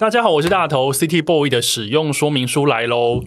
大家好，我是大头，City Boy 的使用说明书来喽。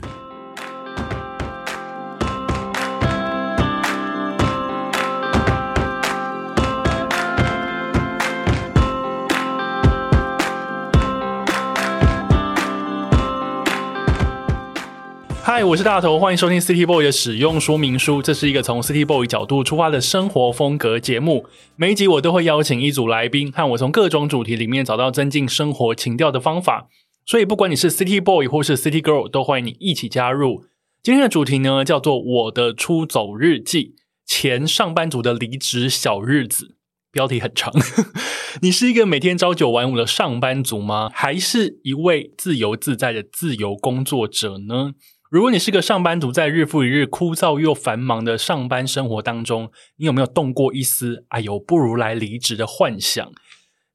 我是大头，欢迎收听 City Boy 的使用说明书。这是一个从 City Boy 角度出发的生活风格节目。每一集我都会邀请一组来宾，和我从各种主题里面找到增进生活情调的方法。所以，不管你是 City Boy 或是 City Girl，都欢迎你一起加入。今天的主题呢，叫做《我的出走日记：前上班族的离职小日子》。标题很长。你是一个每天朝九晚五的上班族吗？还是一位自由自在的自由工作者呢？如果你是个上班族，在日复一日枯燥又繁忙的上班生活当中，你有没有动过一丝“哎呦，不如来离职”的幻想？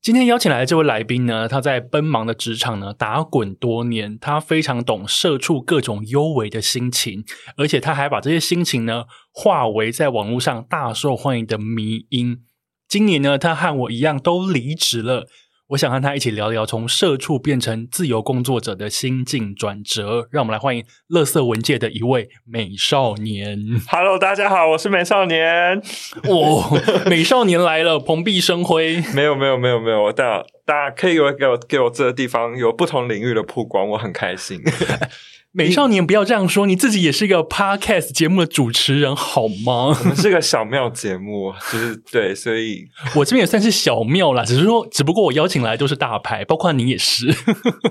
今天邀请来的这位来宾呢，他在奔忙的职场呢打滚多年，他非常懂社畜各种幽微的心情，而且他还把这些心情呢化为在网络上大受欢迎的迷因。今年呢，他和我一样都离职了。我想和他一起聊聊从社畜变成自由工作者的心境转折。让我们来欢迎乐色文界的一位美少年。Hello，大家好，我是美少年。哦，美少年来了，蓬荜生辉。没有，没有，没有，没有。大，大家可以给我给我给我这个地方有不同领域的曝光，我很开心。美少年不要这样说，你自己也是一个 podcast 节目的主持人，好吗？我们是个小庙节目，就是对，所以 我这边也算是小庙啦。只是说，只不过我邀请来都是大牌，包括你也是。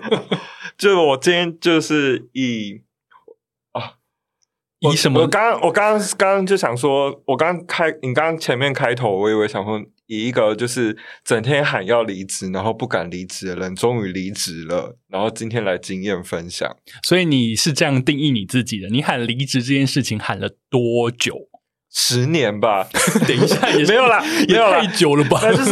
就我今天就是以啊，以什么？我刚我刚刚刚就想说，我刚开你刚刚前面开头，我以为想说。以一个就是整天喊要离职，然后不敢离职的人，终于离职了，然后今天来经验分享。所以你是这样定义你自己的？你喊离职这件事情喊了多久？十年吧。等一下也，也没有啦，也太久了吧？就是。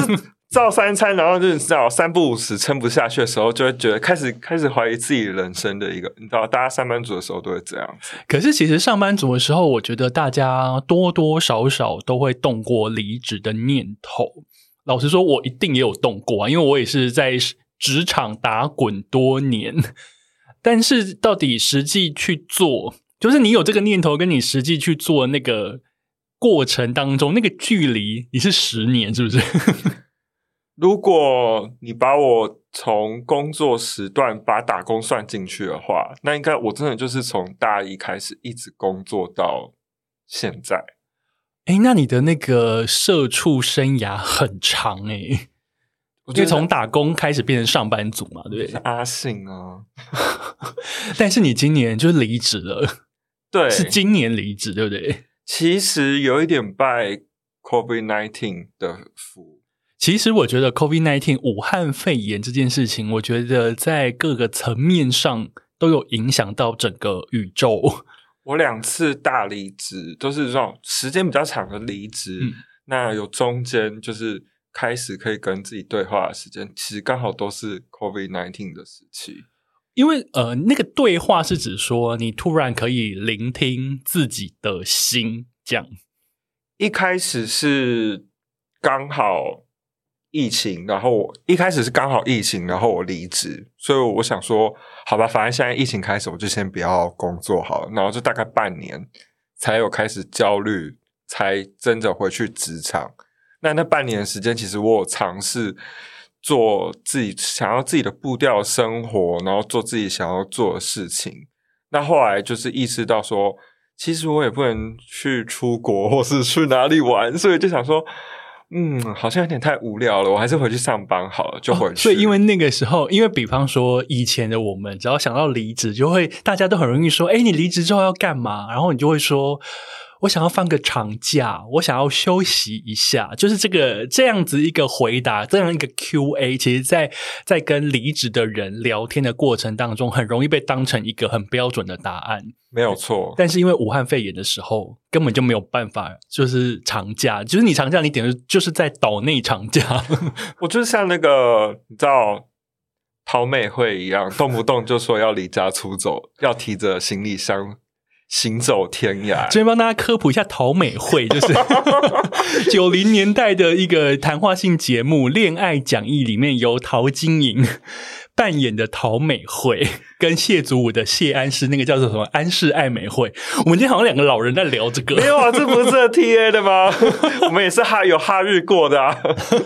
照三餐，然后就是知道三不五时撑不下去的时候，就会觉得开始开始怀疑自己人生的一个，你知道，大家上班族的时候都会这样。可是其实上班族的时候，我觉得大家多多少少都会动过离职的念头。老实说，我一定也有动过啊，因为我也是在职场打滚多年。但是到底实际去做，就是你有这个念头，跟你实际去做那个过程当中，那个距离，你是十年，是不是？如果你把我从工作时段把打工算进去的话，那应该我真的就是从大一开始一直工作到现在。哎，那你的那个社畜生涯很长哎，我就从打工开始变成上班族嘛，对不对？阿信啊，但是你今年就离职了，对，是今年离职，对不对？其实有一点拜 COVID-19 的福。其实我觉得 COVID-19 武汉肺炎这件事情，我觉得在各个层面上都有影响到整个宇宙。我两次大离职都是这种时间比较长的离职，嗯、那有中间就是开始可以跟自己对话的时间，其实刚好都是 COVID-19 的时期。因为呃，那个对话是指说你突然可以聆听自己的心，这样。一开始是刚好。疫情，然后我一开始是刚好疫情，然后我离职，所以我想说，好吧，反正现在疫情开始，我就先不要工作好了。然后就大概半年才有开始焦虑，才真的回去职场。那那半年的时间，其实我有尝试做自己想要自己的步调生活，然后做自己想要做的事情。那后来就是意识到说，其实我也不能去出国或是去哪里玩，所以就想说。嗯，好像有点太无聊了，我还是回去上班好了，就回去。哦，所以，因为那个时候，因为比方说以前的我们，只要想到离职，就会大家都很容易说：“哎，你离职之后要干嘛？”然后你就会说。我想要放个长假，我想要休息一下，就是这个这样子一个回答，这样一个 Q&A，其实在在跟离职的人聊天的过程当中，很容易被当成一个很标准的答案，没有错。但是因为武汉肺炎的时候，根本就没有办法，就是长假，就是你长假，你点的就是在岛内长假。我就是像那个你知道陶美惠一样，动不动就说要离家出走，要提着行李箱。行走天涯，今天帮大家科普一下陶美惠，就是 九零年代的一个谈话性节目《恋爱讲义》里面由陶晶莹扮演的陶美惠跟谢祖武的谢安是，那个叫做什么安室爱美惠。我们今天好像两个老人在聊这个，没有啊，这不是 TA 的吗？我们也是哈有哈日过的啊。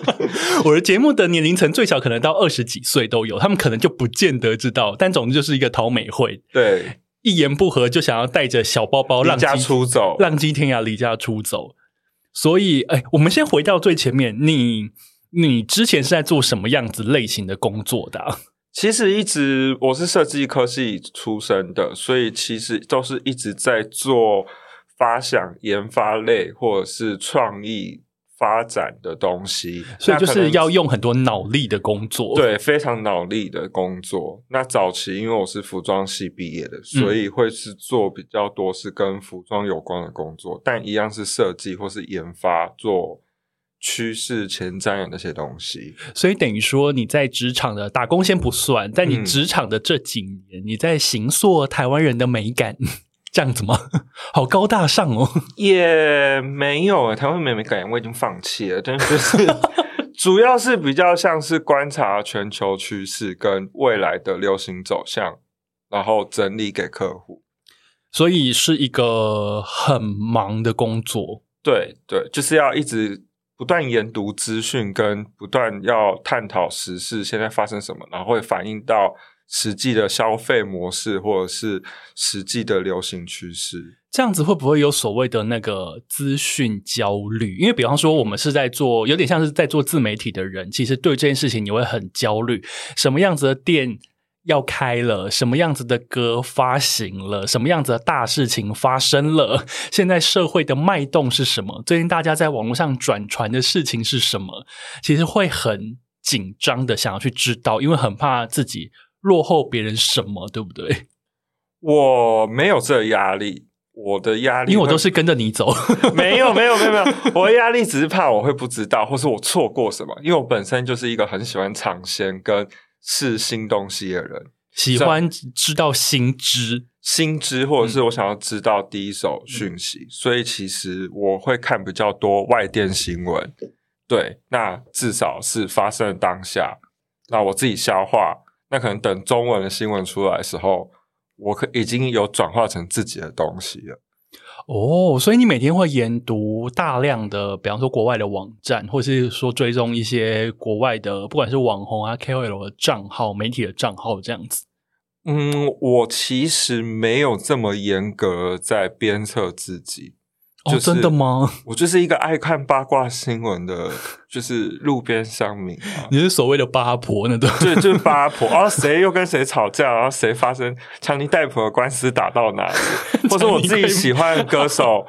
我的节目的年龄层最小可能到二十几岁都有，他们可能就不见得知道，但总之就是一个陶美惠，对，一言不合就想要带着小包包浪离家出走，浪迹天涯，离家出走。所以，哎，我们先回到最前面，你你之前是在做什么样子类型的工作的啊？其实一直我是设计科系出身的，所以其实都是一直在做发想、研发类或者是创意发展的东西，所以就是要用很多脑力的工作。对，非常脑力的工作。那早期因为我是服装系毕业的，所以会是做比较多是跟服装有关的工作，嗯、但一样是设计或是研发做。趋势前瞻的那些东西，所以等于说你在职场的打工先不算，在你职场的这几年，嗯、你在形塑台湾人的美感，这样子吗？好高大上哦，也没有台湾美美感，我已经放弃了。但是 主要是比较像是观察全球趋势跟未来的流行走向，然后整理给客户，所以是一个很忙的工作。对对，就是要一直。不断研读资讯，跟不断要探讨时事，现在发生什么，然后会反映到实际的消费模式，或者是实际的流行趋势。这样子会不会有所谓的那个资讯焦虑？因为比方说，我们是在做，有点像是在做自媒体的人，其实对这件事情你会很焦虑。什么样子的店？要开了，什么样子的歌发行了，什么样子的大事情发生了？现在社会的脉动是什么？最近大家在网络上转传的事情是什么？其实会很紧张的想要去知道，因为很怕自己落后别人什么，对不对？我没有这个压力，我的压力，因为我都是跟着你走。没有，没有，没有，没有，我的压力只是怕我会不知道，或是我错过什么。因为我本身就是一个很喜欢尝鲜跟。试新东西的人，喜欢知道新知、新知，或者是我想要知道第一手讯息，嗯、所以其实我会看比较多外电新闻。对，那至少是发生的当下，那我自己消化。那可能等中文的新闻出来的时候，我可已经有转化成自己的东西了。哦，所以你每天会研读大量的，比方说国外的网站，或是说追踪一些国外的，不管是网红啊、KOL 的账号、媒体的账号这样子。嗯，我其实没有这么严格在鞭策自己。哦，真的吗？我就是一个爱看八卦新闻的，就是路边乡民啊。你是所谓的八婆那种？对，就是 八婆。然后谁又跟谁吵架？然后谁发生强尼戴普的官司打到哪里？或者我自己喜欢的歌手，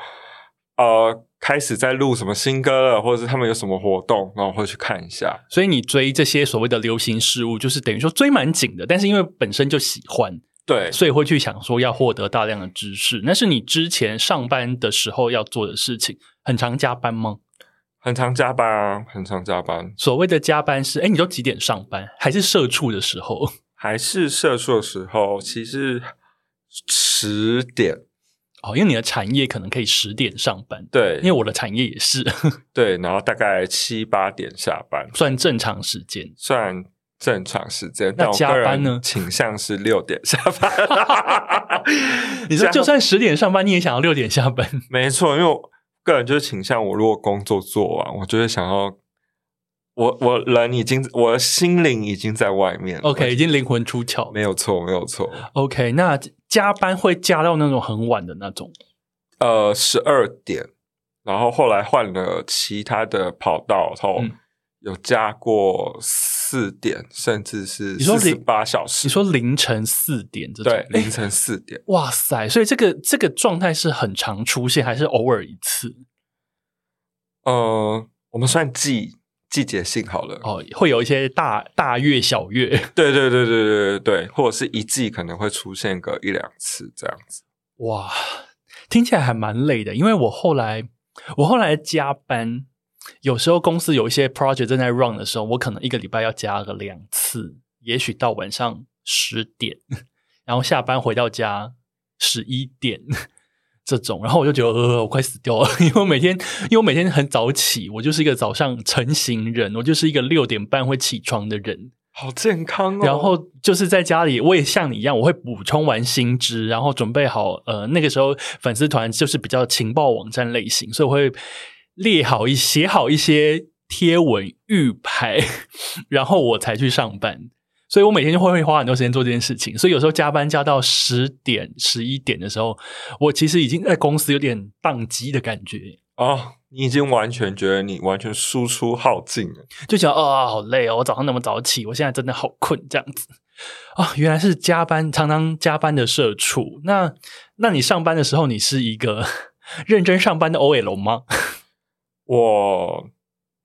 呃，开始在录什么新歌了，或者是他们有什么活动，然后会去看一下。所以你追这些所谓的流行事物，就是等于说追蛮紧的，但是因为本身就喜欢。对，所以会去想说要获得大量的知识，那是你之前上班的时候要做的事情。很常加班吗？很常加班啊，很常加班。所谓的加班是，哎，你都几点上班？还是社畜的时候？还是社畜的时候？其实十点哦，因为你的产业可能可以十点上班。对，因为我的产业也是。对，然后大概七八点下班，算正常时间。算。正常时间，那加班呢？倾向是六点下班。你说 就算十点上班，你也想要六点下班？没错，因为我个人就是倾向，我如果工作做完，我就会想要，我我人已经，我的心灵已经在外面，OK，已经灵魂出窍，没有错，没有错。OK，那加班会加到那种很晚的那种，呃，十二点，然后后来换了其他的跑道，然后有加过。四点，甚至是四十八小时。你说凌晨四点这种？对，凌晨四点。哇塞！所以这个这个状态是很常出现，还是偶尔一次？呃，我们算季季节性好了。哦，会有一些大大月小月。对对对对对对对，或者是一季可能会出现个一两次这样子。哇，听起来还蛮累的，因为我后来我后来加班。有时候公司有一些 project 正在 run 的时候，我可能一个礼拜要加个两次，也许到晚上十点，然后下班回到家十一点 这种，然后我就觉得呃，我快死掉了，因为我每天因为我每天很早起，我就是一个早上成型人，我就是一个六点半会起床的人。好健康哦。然后就是在家里，我也像你一样，我会补充完新知，然后准备好。呃，那个时候粉丝团就是比较情报网站类型，所以我会列好一写好一些贴文预排，然后我才去上班。所以我每天就会会花很多时间做这件事情。所以有时候加班加到十点、十一点的时候，我其实已经在公司有点宕机的感觉哦。你已经完全觉得你完全输出耗尽了，就觉得啊、哦，好累哦！我早上那么早起，我现在真的好困，这样子啊、哦，原来是加班，常常加班的社畜。那那你上班的时候，你是一个 认真上班的 OL 吗？我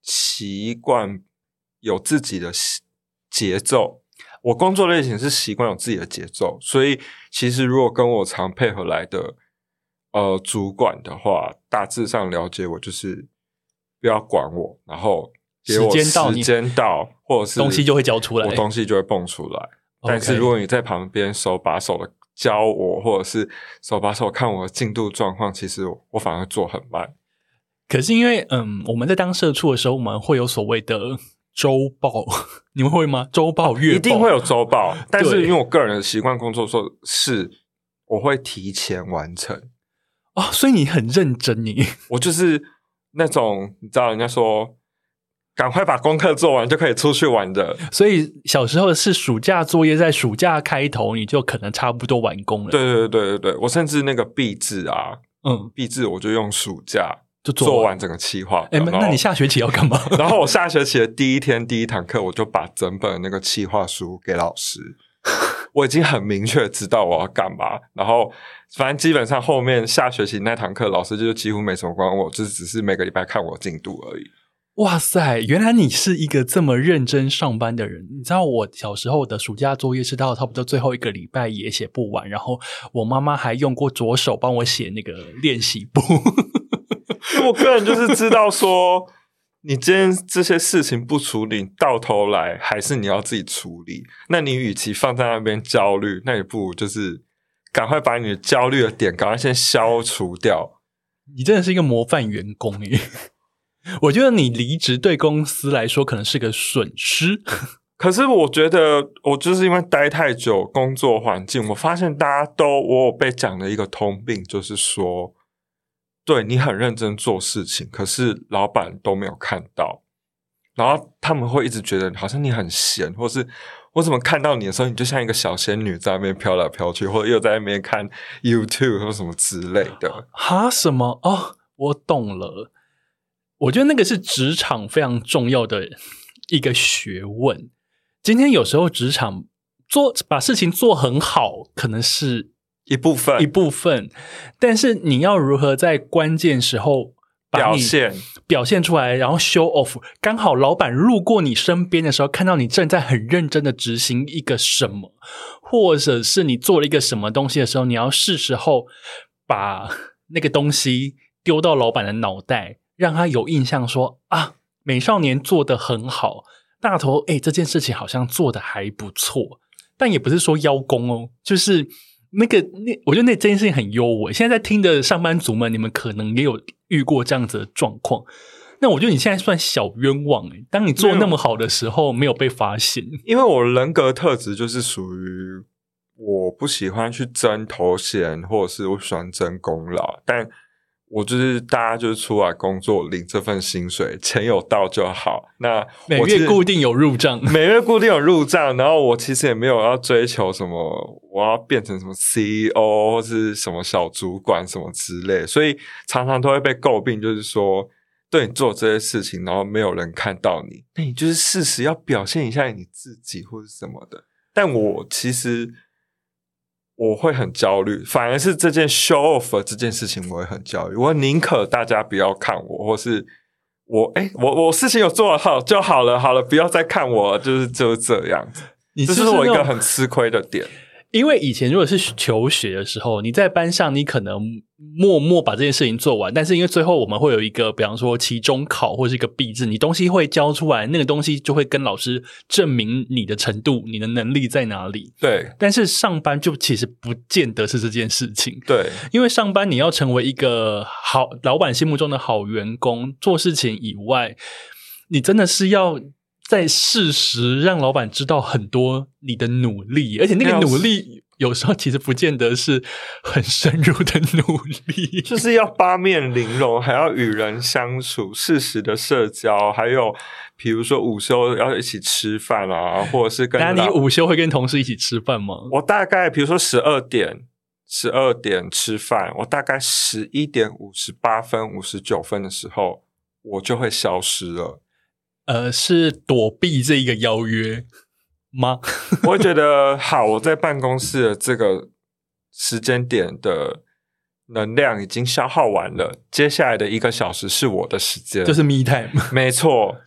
习惯有自己的节奏，我工作类型是习惯有自己的节奏，所以其实如果跟我常配合来的。呃，主管的话，大致上了解我就是不要管我，然后给我时间到，时间到，或者是东西就会交出来，我东西就会蹦出来。但是如果你在旁边手把手的教我，或者是手把手看我的进度状况，其实我反而做很慢。可是因为嗯，我们在当社畜的时候，我们会有所谓的周报，你们会吗？周报、月报，一定会有周报。但是因为我个人的习惯，工作说是我会提前完成。哦，所以你很认真，你 我就是那种你知道，人家说赶快把功课做完就可以出去玩的。所以小时候是暑假作业，在暑假开头你就可能差不多完工了。对对对对对，我甚至那个壁纸啊，嗯，壁纸我就用暑假就做完整个企划。哎，那你下学期要干嘛？然后我下学期的第一天第一堂课，我就把整本那个企划书给老师。我已经很明确知道我要干嘛，然后反正基本上后面下学期那堂课，老师就几乎没什么管我，就只是每个礼拜看我进度而已。哇塞，原来你是一个这么认真上班的人。你知道我小时候的暑假作业是到差不多最后一个礼拜也写不完，然后我妈妈还用过左手帮我写那个练习簿。我个人就是知道说。你今天这些事情不处理，到头来还是你要自己处理。那你与其放在那边焦虑，那也不如就是赶快把你的焦虑的点赶快先消除掉。你真的是一个模范员工耶！我觉得你离职对公司来说可能是个损失，可是我觉得我就是因为待太久，工作环境，我发现大家都我有被讲的一个通病，就是说。对，你很认真做事情，可是老板都没有看到，然后他们会一直觉得好像你很闲，或是我怎么看到你的时候，你就像一个小仙女在那边飘来飘去，或者又在那边看 YouTube 或什么之类的。哈？什么？哦，我懂了。我觉得那个是职场非常重要的一个学问。今天有时候职场做把事情做很好，可能是。一部分，一部分，但是你要如何在关键时候表现。表现出来，然后 show off，刚好老板路过你身边的时候，看到你正在很认真的执行一个什么，或者是你做了一个什么东西的时候，你要是时候把那个东西丢到老板的脑袋，让他有印象说啊，美少年做的很好，大头哎，这件事情好像做的还不错，但也不是说邀功哦，就是。那个那，我觉得那这件事情很优渥。现在在听的上班族们，你们可能也有遇过这样子的状况。那我觉得你现在算小冤枉诶，当你做那么好的时候，没有被发现。因为我人格特质就是属于我不喜欢去争头衔，或者是我喜欢争功劳，但。我就是大家就是出来工作领这份薪水，钱有到就好。那每月固定有入账，每月固定有入账。然后我其实也没有要追求什么，我要变成什么 CEO 或是什么小主管什么之类。所以常常都会被诟病，就是说对你做这些事情，然后没有人看到你，那你就是适时要表现一下你自己或是什么的。但我其实。我会很焦虑，反而是这件 show off 这件事情，我会很焦虑。我宁可大家不要看我，或是我哎，我我事情有做好就好了，好了，不要再看我，就是就是这样子。这是我一个很吃亏的点。因为以前如果是求学的时候，你在班上，你可能默默把这件事情做完，但是因为最后我们会有一个，比方说期中考或是一个毕制，你东西会交出来，那个东西就会跟老师证明你的程度、你的能力在哪里。对，但是上班就其实不见得是这件事情。对，因为上班你要成为一个好老板心目中的好员工，做事情以外，你真的是要。在适时让老板知道很多你的努力，而且那个努力有时候其实不见得是很深入的努力，就是要八面玲珑，还要与人相处，适时的社交，还有比如说午休要一起吃饭啊，或者是跟……那你午休会跟同事一起吃饭吗？我大概比如说十二点，十二点吃饭，我大概十一点五十八分、五十九分的时候，我就会消失了。呃，是躲避这一个邀约吗？我会觉得好，我在办公室的这个时间点的能量已经消耗完了，接下来的一个小时是我的时间，就是 me time，没错。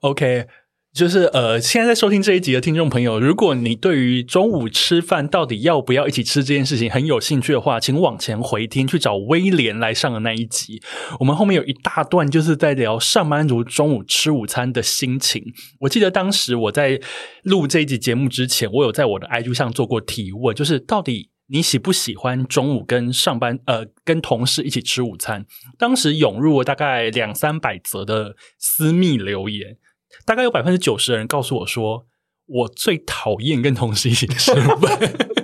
OK。就是呃，现在在收听这一集的听众朋友，如果你对于中午吃饭到底要不要一起吃这件事情很有兴趣的话，请往前回听去找威廉来上的那一集。我们后面有一大段就是在聊上班族中午吃午餐的心情。我记得当时我在录这一集节目之前，我有在我的 IG 上做过提问，就是到底你喜不喜欢中午跟上班呃跟同事一起吃午餐？当时涌入了大概两三百则的私密留言。大概有百分之九十的人告诉我说，我最讨厌跟同事一起吃饭。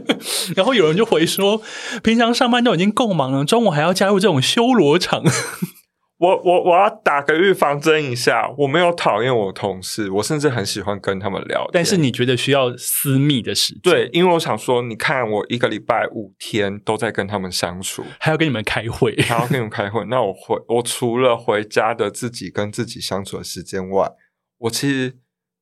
然后有人就回说，平常上班都已经够忙了，中午还要加入这种修罗场。我我我要打个预防针一下，我没有讨厌我同事，我甚至很喜欢跟他们聊天。但是你觉得需要私密的时间？对，因为我想说，你看我一个礼拜五天都在跟他们相处，还要跟你们开会，还要跟你们开会。那我回我除了回家的自己跟自己相处的时间外，我其实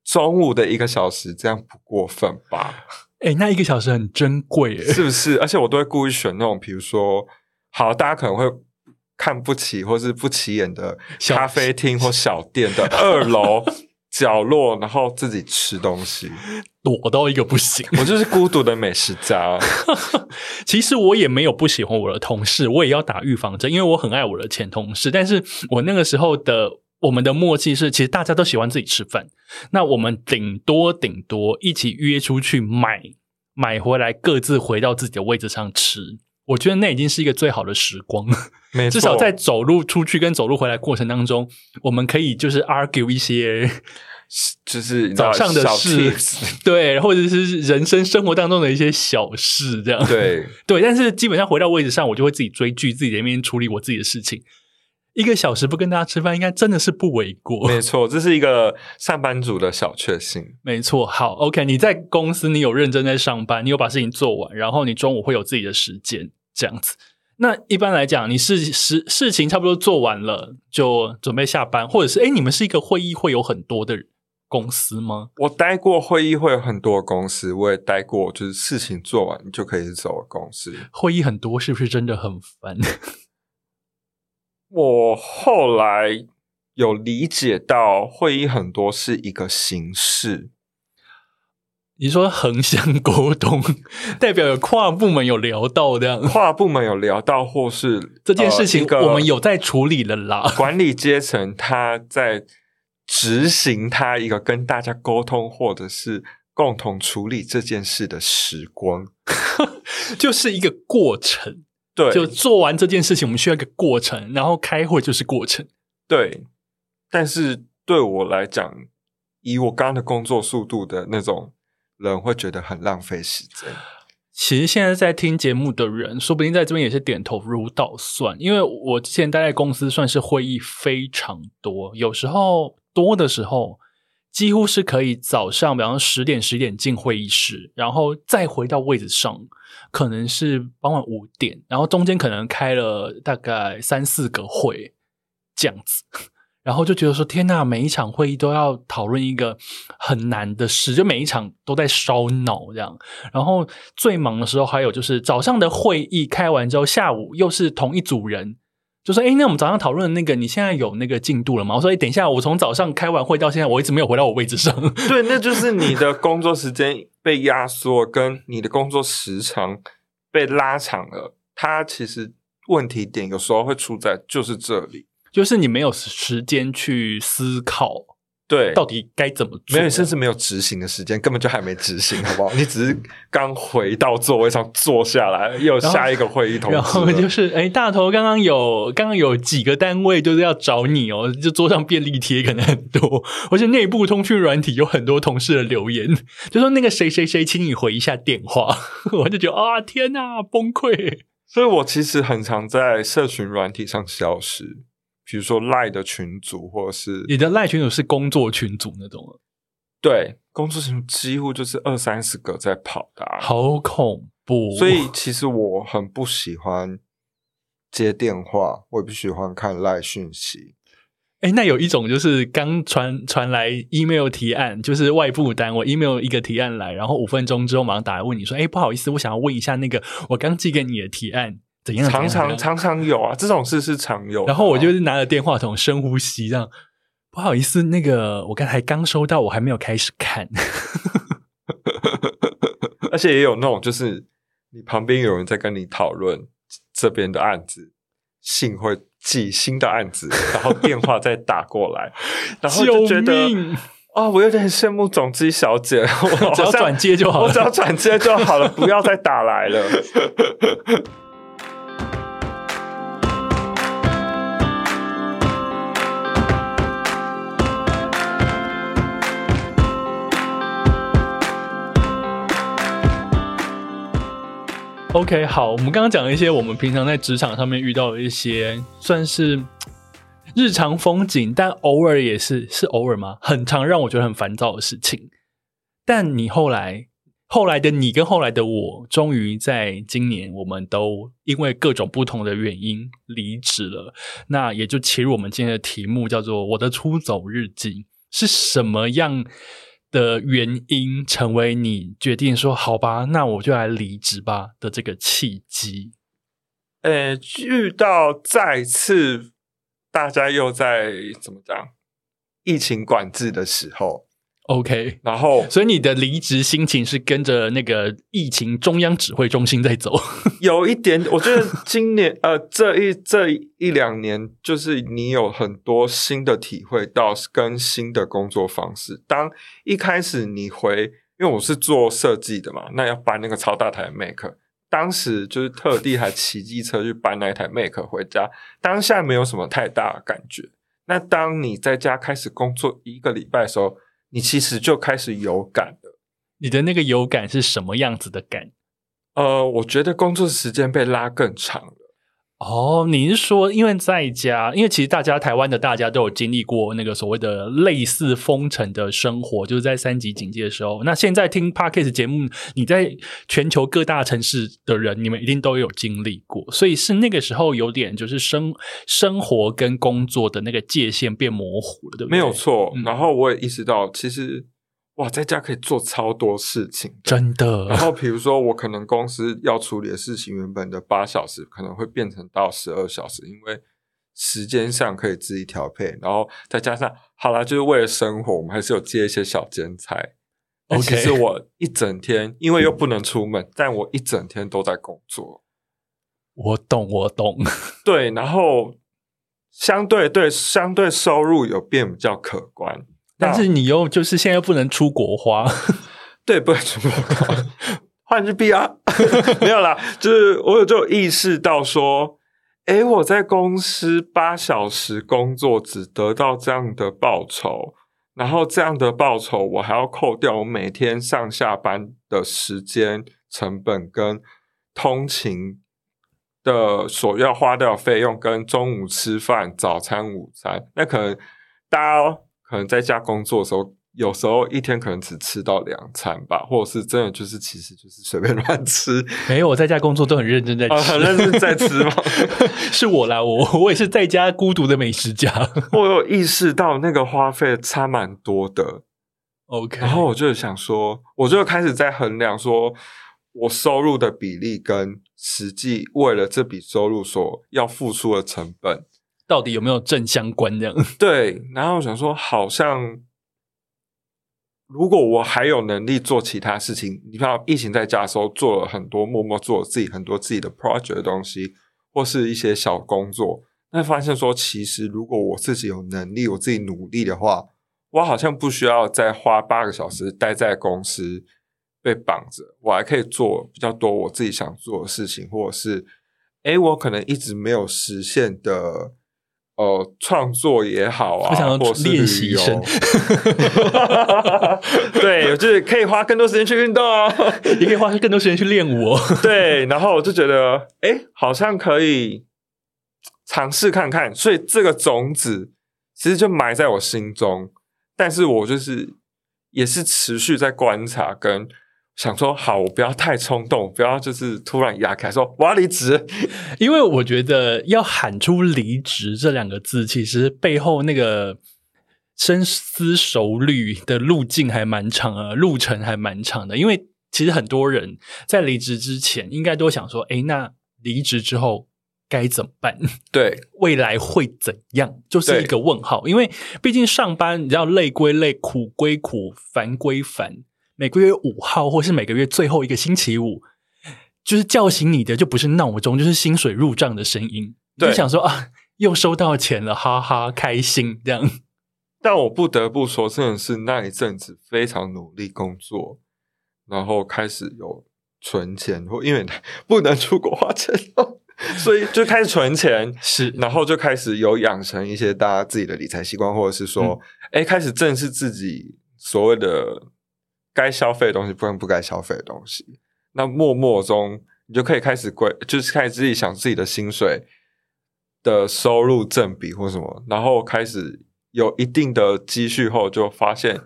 中午的一个小时，这样不过分吧？哎、欸，那一个小时很珍贵，是不是？而且我都会故意选那种，比如说，好，大家可能会看不起或是不起眼的咖啡厅或小店的二楼 角落，然后自己吃东西，躲到一个不行。我就是孤独的美食家。其实我也没有不喜欢我的同事，我也要打预防针，因为我很爱我的前同事。但是我那个时候的。我们的默契是，其实大家都喜欢自己吃饭，那我们顶多顶多一起约出去买买回来，各自回到自己的位置上吃。我觉得那已经是一个最好的时光，没。至少在走路出去跟走路回来过程当中，我们可以就是 argue 一些，就是早上的事，对，或者是人生生活当中的一些小事，这样对对。但是基本上回到位置上，我就会自己追剧，自己在那边处理我自己的事情。一个小时不跟大家吃饭，应该真的是不为过。没错，这是一个上班族的小确幸。没错，好，OK，你在公司，你有认真在上班，你有把事情做完，然后你中午会有自己的时间，这样子。那一般来讲，你事事事情差不多做完了，就准备下班，或者是哎，你们是一个会议会有很多的公司吗？我待过会议会有很多公司，我也待过，就是事情做完就可以走的公司。会议很多，是不是真的很烦？我后来有理解到，会议很多是一个形式。你说横向沟通，代表有跨部门有聊到这样，跨部门有聊到，或是这件事情我们有在处理了啦。管理阶层他在执行他一个跟大家沟通，或者是共同处理这件事的时光，就是一个过程。对，就做完这件事情，我们需要一个过程，然后开会就是过程。对，但是对我来讲，以我刚刚的工作速度的那种人，会觉得很浪费时间。其实现在在听节目的人，说不定在这边也是点头如捣蒜，因为我之前待在公司，算是会议非常多，有时候多的时候。几乎是可以早上，比方说十点、十点进会议室，然后再回到位置上，可能是傍晚五点，然后中间可能开了大概三四个会这样子，然后就觉得说天呐，每一场会议都要讨论一个很难的事，就每一场都在烧脑这样。然后最忙的时候，还有就是早上的会议开完之后，下午又是同一组人。就说，哎，那我们早上讨论的那个，你现在有那个进度了吗？我说，哎，等一下，我从早上开完会到现在，我一直没有回到我位置上。对，那就是你的工作时间被压缩，跟你的工作时长被拉长了。它其实问题点有时候会出在就是这里，就是你没有时间去思考。对，到底该怎么做？没有，甚至没有执行的时间，根本就还没执行，好不好？你只是刚回到座位上坐下来，又下一个会议通知。然后就是，哎，大头刚刚有刚刚有几个单位就是要找你哦，就桌上便利贴可能很多，而且内部通讯软体有很多同事的留言，就说那个谁谁谁，请你回一下电话。我就觉得啊，天哪，崩溃！所以我其实很常在社群软体上消失。比如说赖的群组，或者是你的赖群组是工作群组那种？对，工作群组几乎就是二三十个在跑的，好恐怖。所以其实我很不喜欢接电话，我也不喜欢看赖讯息。哎，那有一种就是刚传传来 email 提案，就是外部单位 email 一个提案来，然后五分钟之后马上打来问你说：“哎，不好意思，我想要问一下那个我刚寄给你的提案。”怎样？常常常常有啊，这种事是常有。然后我就是拿着电话筒深呼吸，这样不好意思，那个我刚才刚收到，我还没有开始看。而且也有那种，就是你旁边有人在跟你讨论这边的案子，信会寄新的案子，然后电话再打过来，然后就觉得啊、哦，我有点羡慕总机小姐，我只要转接就好了，我只要转接就好了，不要再打来了。OK，好，我们刚刚讲了一些我们平常在职场上面遇到的一些算是日常风景，但偶尔也是是偶尔吗？很常让我觉得很烦躁的事情。但你后来，后来的你跟后来的我，终于在今年，我们都因为各种不同的原因离职了。那也就切入我们今天的题目，叫做“我的出走日记”，是什么样的原因成为你决定说好吧，那我就来离职吧的这个契机？呃，遇到再次大家又在怎么讲疫情管制的时候。OK，然后，所以你的离职心情是跟着那个疫情中央指挥中心在走。有一点，我觉得今年呃，这一这一两年，就是你有很多新的体会到跟新的工作方式。当一开始你回，因为我是做设计的嘛，那要搬那个超大台 Mac，当时就是特地还骑机车去搬那一台 Mac 回家，当下没有什么太大的感觉。那当你在家开始工作一个礼拜的时候，你其实就开始有感了。你的那个有感是什么样子的感？呃，我觉得工作时间被拉更长了。哦，你是说，因为在家，因为其实大家台湾的大家都有经历过那个所谓的类似封城的生活，就是在三级警戒的时候。那现在听 Podcast 节目，你在全球各大城市的人，你们一定都有经历过，所以是那个时候有点就是生生活跟工作的那个界限变模糊了，对不对？没有错。然后我也意识到，其实。哇，在家可以做超多事情，真的。然后比如说，我可能公司要处理的事情，原本的八小时可能会变成到十二小时，因为时间上可以自己调配。然后再加上，好啦，就是为了生活，我们还是有接一些小兼差。OK，其实我一整天，因为又不能出门，但我一整天都在工作。我懂，我懂。对，然后相对对，相对收入有变比较可观。但是你又就是现在又不能出国花，对，不能出国花，换日币啊，没有啦，就是我有就有意识到说，诶，我在公司八小时工作只得到这样的报酬，然后这样的报酬我还要扣掉我每天上下班的时间成本跟通勤的所要花掉费用，跟中午吃饭、早餐、午餐，那可能大家。可能在家工作的时候，有时候一天可能只吃到两餐吧，或者是真的就是其实就是随便乱吃。没有，我在家工作都很认真在吃，啊、很认真在吃吗？是我啦，我我也是在家孤独的美食家。我有意识到那个花费差蛮多的。OK，然后我就想说，我就开始在衡量说，我收入的比例跟实际为了这笔收入所要付出的成本。到底有没有正相关这样？对，然后我想说，好像如果我还有能力做其他事情，你看疫情在家的时候做了很多，默默做自己很多自己的 project 的东西，或是一些小工作，那发现说，其实如果我自己有能力，我自己努力的话，我好像不需要再花八个小时待在公司被绑着，我还可以做比较多我自己想做的事情，或者是，诶，我可能一直没有实现的。哦，创作也好啊，我想要练习一生，对，就是可以花更多时间去运动啊，也可以花更多时间去练舞。对，然后我就觉得，哎，好像可以尝试看看。所以这个种子其实就埋在我心中，但是我就是也是持续在观察跟。想说好，我不要太冲动，不要就是突然压开说我要离职，因为我觉得要喊出离职这两个字，其实背后那个深思熟虑的路径还蛮长啊，路程还蛮长的。因为其实很多人在离职之前，应该都想说，哎，那离职之后该怎么办？对，未来会怎样？就是一个问号。因为毕竟上班，你知道累归累，苦归苦，烦归烦。每个月五号，或是每个月最后一个星期五，就是叫醒你的，就不是闹钟，就是薪水入账的声音。对，就想说啊，又收到钱了，哈哈，开心这样。但我不得不说，真的是那一阵子非常努力工作，然后开始有存钱，或因为不能出国花钱，所以就开始存钱。是，然后就开始有养成一些大家自己的理财习惯，或者是说，哎、嗯，开始正视自己所谓的。该消费的东西，不能不该消费的东西。那默默中，你就可以开始规，就是开始自己想自己的薪水的收入正比或什么，然后开始有一定的积蓄后，就发现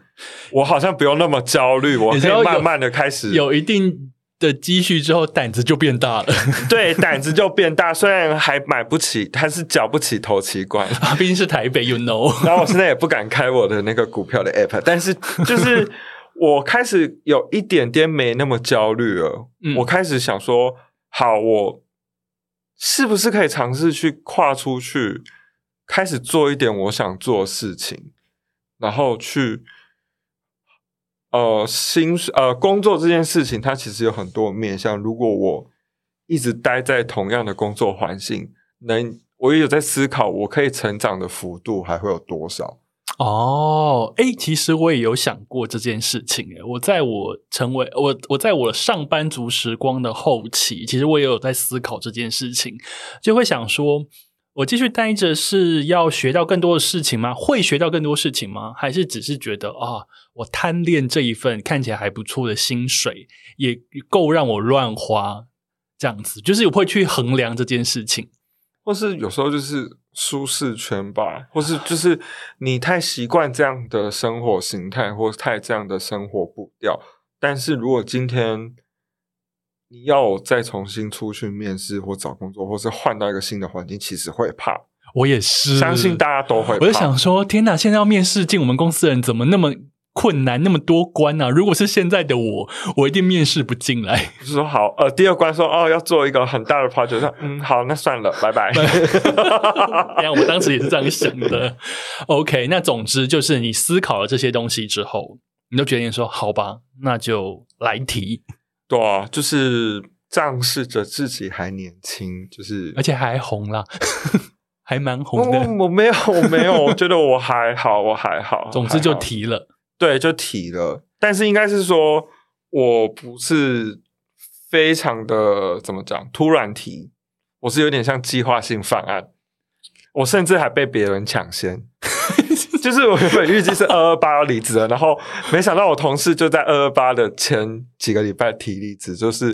我好像不用那么焦虑，我可以慢慢的开始有一定的积蓄之后，胆子就变大了。对，胆子就变大，虽然还买不起，还是缴不起头期款，毕竟是台北，you know。然后我现在也不敢开我的那个股票的 app，但是就是。我开始有一点点没那么焦虑了。嗯，我开始想说，好，我是不是可以尝试去跨出去，开始做一点我想做的事情，然后去，呃，薪水，呃，工作这件事情，它其实有很多面向。如果我一直待在同样的工作环境，能，我也有在思考，我可以成长的幅度还会有多少？哦，哎，其实我也有想过这件事情。诶，我在我成为我我在我上班族时光的后期，其实我也有在思考这件事情，就会想说，我继续待着是要学到更多的事情吗？会学到更多事情吗？还是只是觉得啊，我贪恋这一份看起来还不错的薪水，也够让我乱花这样子？就是我会去衡量这件事情，或是有时候就是。舒适圈吧，或是就是你太习惯这样的生活形态，或是太这样的生活步调。但是如果今天你要再重新出去面试或找工作，或是换到一个新的环境，其实会怕。我也是，相信大家都会怕。我就想说，天哪！现在要面试进我们公司的人，怎么那么……困难那么多关啊！如果是现在的我，我一定面试不进来。就是说好，呃，第二关说哦，要做一个很大的 project，说嗯，好，那算了，拜拜。哎呀，我当时也是这样想的。OK，那总之就是你思考了这些东西之后，你就决定说好吧，那就来提。对啊，就是仗势着自己还年轻，就是而且还红了，还蛮红的。我，我没有，我没有，我觉得我还好，我还好。总之就提了。对，就提了，但是应该是说，我不是非常的怎么讲，突然提，我是有点像计划性犯案，我甚至还被别人抢先，就是我原本预计是二二八要离职的，然后没想到我同事就在二二八的前几个礼拜提离职，就是。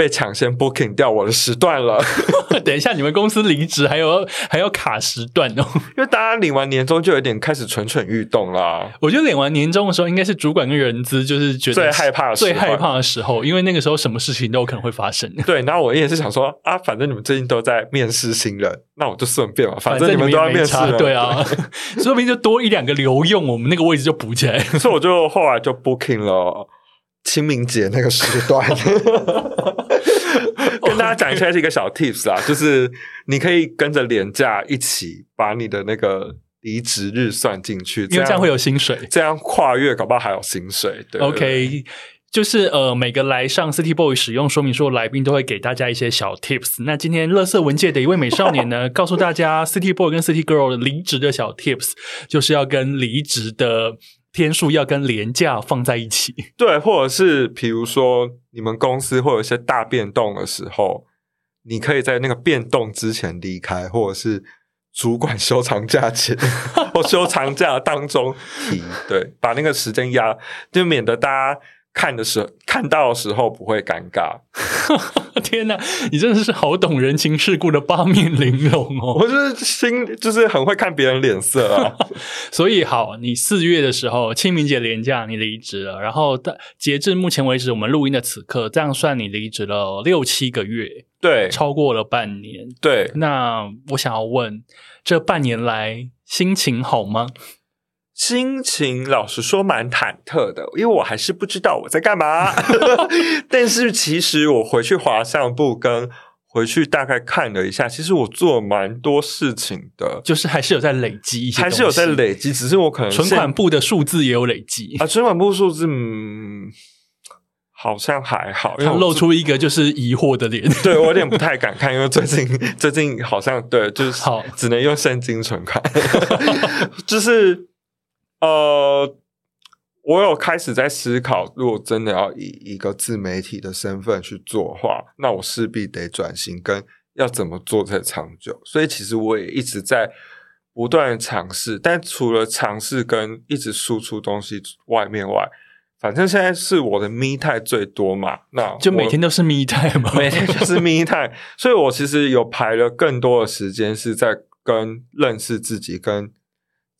被抢先 booking 掉我的时段了。等一下，你们公司离职还有还要卡时段哦？因为大家领完年终就有点开始蠢蠢欲动啦。我觉得领完年终的时候，应该是主管跟人资就是觉得最害怕的时候，最害怕的时候，因为那个时候什么事情都有可能会发生。对，然后我也是想说啊，反正你们最近都在面试新人，那我就顺便嘛，反正你们都要面试，对啊，说不定就多一两个留用，我们那个位置就补起来。所以我就后来就 booking 了。清明节那个时段，跟大家讲一下是一个小 tips 啊，就是你可以跟着连假一起把你的那个离职日算进去，因为这样会有薪水，这样跨越搞不好还有薪水。对，OK，就是呃，每个来上 City Boy 使用说明书的来宾都会给大家一些小 tips。那今天乐色文界的一位美少年呢，告诉大家 City Boy 跟 City Girl 的离职的小 tips，就是要跟离职的天数要跟廉价放在一起。对，或者是比如说你们公司会有一些大变动的时候，你可以在那个变动之前离开，或者是主管休长假前或休长假当中提，对，把那个时间压，就免得大家。看的时候，看到的时候不会尴尬。天哪，你真的是好懂人情世故的八面玲珑哦！我就是心，就是很会看别人脸色啊。所以好，你四月的时候清明节连假你离职了，然后截至目前为止，我们录音的此刻，这样算你离职了六七个月，对，超过了半年。对，那我想要问，这半年来心情好吗？心情老实说蛮忐忑的，因为我还是不知道我在干嘛。但是其实我回去滑相簿跟回去大概看了一下，其实我做了蛮多事情的，就是还是有在累积一些，还是有在累积，只是我可能存款部的数字也有累积啊。存款部数字，嗯，好像还好，他露出一个就是疑惑的脸。对，我有点不太敢看，因为最近 最近好像对，就是好只能用现金存款，就是。呃，我有开始在思考，如果真的要以一个自媒体的身份去做的话，那我势必得转型，跟要怎么做才长久。所以其实我也一直在不断的尝试，但除了尝试跟一直输出东西外面外，反正现在是我的 me time 最多嘛，那就每天都是 me time 嘛，每天就是 me time，所以我其实有排了更多的时间是在跟认识自己跟。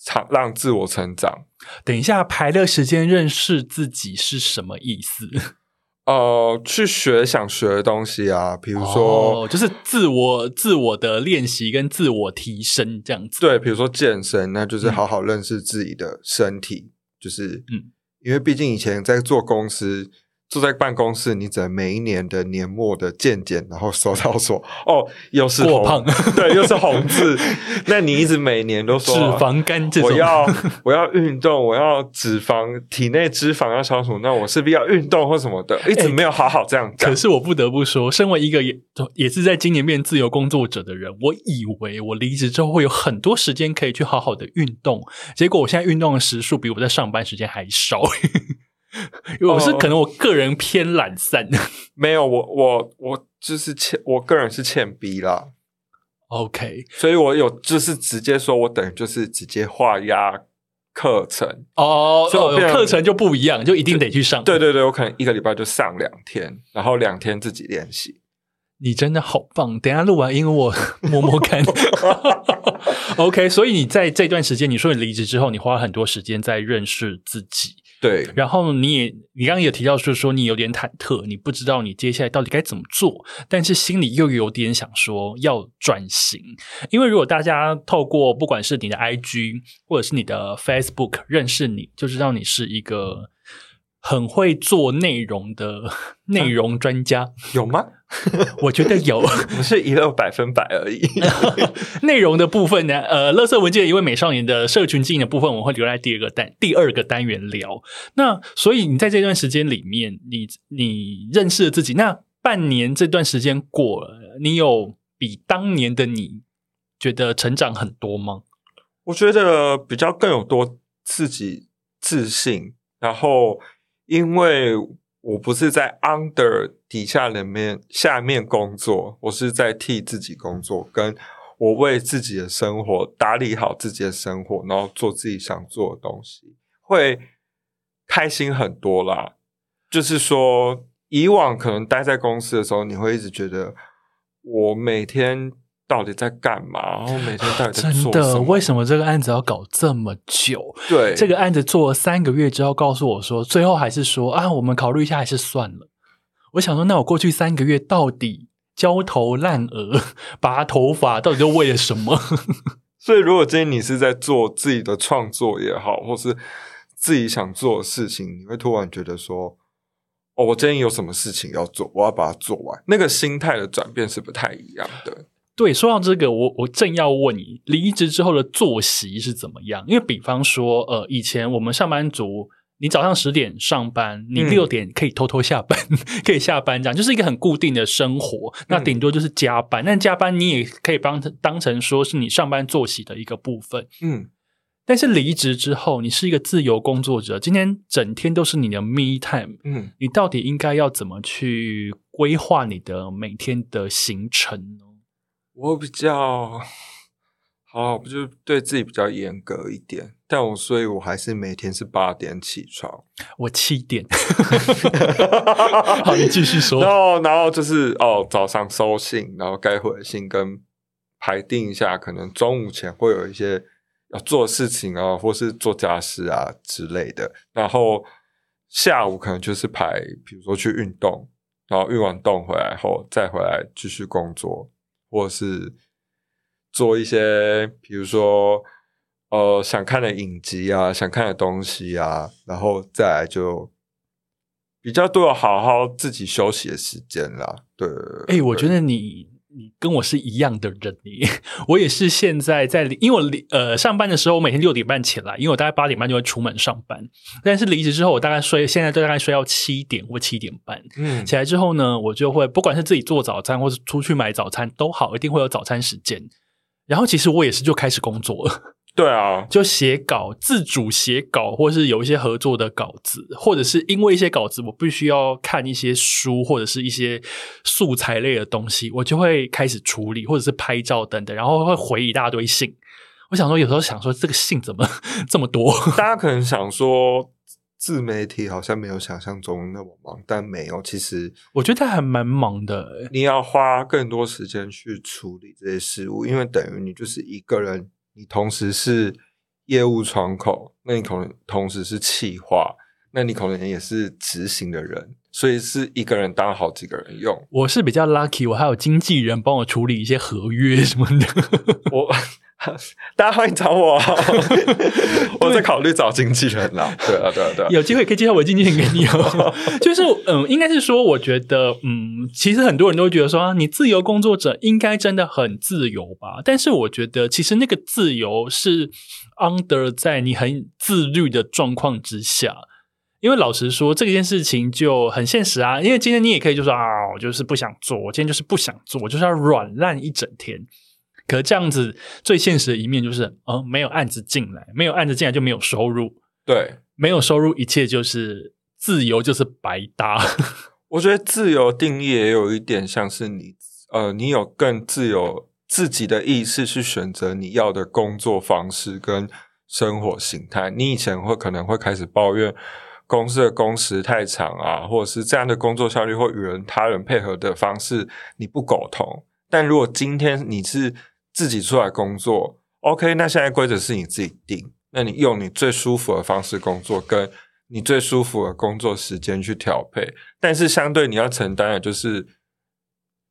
长让自我成长。等一下，排的时间认识自己是什么意思？呃，去学想学的东西啊，比如说，哦、就是自我自我的练习跟自我提升这样子。对，比如说健身，那就是好好认识自己的身体，嗯、就是嗯，因为毕竟以前在做公司。坐在办公室，你只能每一年的年末的健检，然后收到说哦，又是过胖，对，又是红字。那你一直每年都说脂肪肝这种，我要 我要运动，我要脂肪体内脂肪要消除，那我势必要运动或什么的，一直没有好好这样讲。可是我不得不说，身为一个也也是在今年变自由工作者的人，我以为我离职之后会有很多时间可以去好好的运动，结果我现在运动的时数比我在上班时间还少。因为我是可能我个人偏懒散，呃，没有我我我就是欠我个人是欠逼啦，OK，所以我有就是直接说我等于就是直接画押课程哦，所以有课程就不一样，就一定得去上。对对对，我可能一个礼拜就上两天，然后两天自己练习。你真的好棒！等一下录完音我摸摸看。OK，所以你在这段时间，你说你离职之后，你花了很多时间在认识自己。对，然后你也，你刚刚也提到，就是说你有点忐忑，你不知道你接下来到底该怎么做，但是心里又有点想说要转型，因为如果大家透过不管是你的 IG 或者是你的 Facebook 认识你，就知道你是一个。很会做内容的内容专家，啊、有吗？我觉得有，不是一个百分百而已。内容的部分呢，呃，乐色文件一位美少年的社群经营的部分，我们会留在第二个单第二个单元聊。那所以你在这段时间里面，你你认识了自己，那半年这段时间过了，你有比当年的你觉得成长很多吗？我觉得比较更有多自己自信，然后。因为我不是在 under 底下里面下面工作，我是在替自己工作，跟我为自己的生活打理好自己的生活，然后做自己想做的东西，会开心很多啦。就是说，以往可能待在公司的时候，你会一直觉得我每天。到底在干嘛？然后每天到底在做什么？真的，为什么这个案子要搞这么久？对，这个案子做了三个月之后，告诉我说，最后还是说啊，我们考虑一下，还是算了。我想说，那我过去三个月到底焦头烂额、拔头发，到底都为了什么？所以，如果今天你是在做自己的创作也好，或是自己想做的事情，你会突然觉得说，哦，我今天有什么事情要做，我要把它做完。那个心态的转变是不太一样的。对，说到这个，我我正要问你，离职之后的作息是怎么样？因为比方说，呃，以前我们上班族你早上十点上班，你六点可以偷偷下班，嗯、可以下班，这样就是一个很固定的生活。嗯、那顶多就是加班，但加班你也可以帮当成说是你上班作息的一个部分。嗯，但是离职之后，你是一个自由工作者，今天整天都是你的 me time。嗯，你到底应该要怎么去规划你的每天的行程呢？我比较。好，不就对自己比较严格一点，但我所以，我还是每天是八点起床。我七点。好，你继续说。然后，然后就是哦，早上收信，然后该回的信跟排定一下，可能中午前会有一些要做事情啊，或是做家事啊之类的。然后下午可能就是排，比如说去运动，然后运完动回来后再回来继续工作，或是。做一些，比如说，呃，想看的影集啊，想看的东西啊，然后再来就比较多有好好自己休息的时间啦。对，哎、欸，我觉得你你跟我是一样的人，你 我也是现在在，因为我呃上班的时候，我每天六点半起来，因为我大概八点半就会出门上班。但是离职之后，我大概睡，现在都大概睡到七点或七点半。嗯，起来之后呢，我就会不管是自己做早餐，或是出去买早餐都好，一定会有早餐时间。然后其实我也是就开始工作了，对啊，就写稿，自主写稿，或是有一些合作的稿子，或者是因为一些稿子我必须要看一些书或者是一些素材类的东西，我就会开始处理，或者是拍照等等，然后会回一大堆信。我想说，有时候想说这个信怎么 这么多？大家可能想说。自媒体好像没有想象中那么忙，但没有。其实我觉得他还蛮忙的。你要花更多时间去处理这些事物，因为等于你就是一个人，你同时是业务窗口，那你可能同时是企划，那你可能也是执行的人，所以是一个人当好几个人用。我是比较 lucky，我还有经纪人帮我处理一些合约什么的。我。大家欢迎找我，我在考虑找经纪人啦。对啊，对啊，对啊，有机会可以介绍我的经纪人给你哦。就是，嗯，应该是说，我觉得，嗯，其实很多人都会觉得说，你自由工作者应该真的很自由吧？但是，我觉得，其实那个自由是 under 在你很自律的状况之下。因为老实说，这件事情就很现实啊。因为今天你也可以就说啊，我就是不想做，我今天就是不想做，我就是要软烂一整天。可是这样子最现实的一面就是，呃，没有案子进来，没有案子进来就没有收入。对，没有收入，一切就是自由，就是白搭。我觉得自由定义也有一点像是你，呃，你有更自由自己的意识去选择你要的工作方式跟生活形态。你以前会可能会开始抱怨公司的工时太长啊，或者是这样的工作效率或与人他人配合的方式你不苟同。但如果今天你是自己出来工作，OK，那现在规则是你自己定，那你用你最舒服的方式工作，跟你最舒服的工作时间去调配。但是相对你要承担的就是，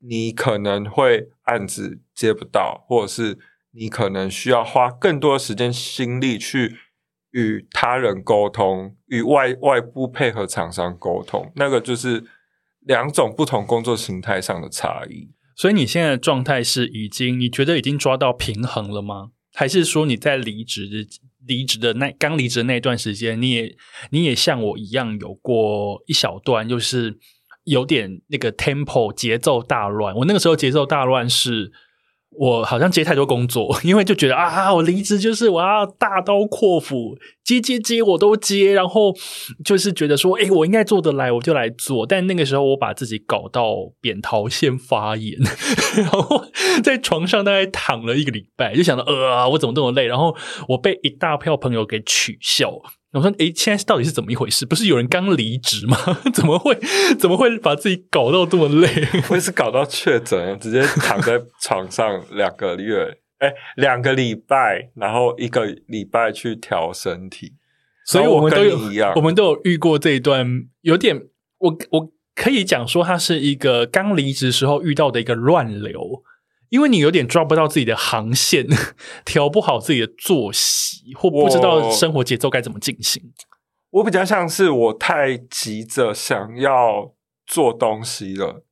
你可能会案子接不到，或者是你可能需要花更多时间心力去与他人沟通，与外外部配合厂商沟通，那个就是两种不同工作形态上的差异。所以你现在的状态是已经你觉得已经抓到平衡了吗？还是说你在离职的离职的那刚离职的那段时间，你也你也像我一样有过一小段，就是有点那个 tempo 节奏大乱。我那个时候节奏大乱是。我好像接太多工作，因为就觉得啊，我离职就是我要大刀阔斧接接接我都接，然后就是觉得说，诶，我应该做得来，我就来做。但那个时候我把自己搞到扁桃腺发炎，然后在床上大概躺了一个礼拜，就想到呃，我怎么这么累？然后我被一大票朋友给取笑。我说：“诶，现在到底是怎么一回事？不是有人刚离职吗？怎么会怎么会把自己搞到这么累？我也是搞到确诊，直接躺在床上 两个月，诶，两个礼拜，然后一个礼拜去调身体。所以我们都有，我们都有遇过这一段，有点我我可以讲说，它是一个刚离职时候遇到的一个乱流。”因为你有点抓不到自己的航线，调不好自己的作息，或不知道生活节奏该怎么进行。我，我比较像是我太急着想要做东西了，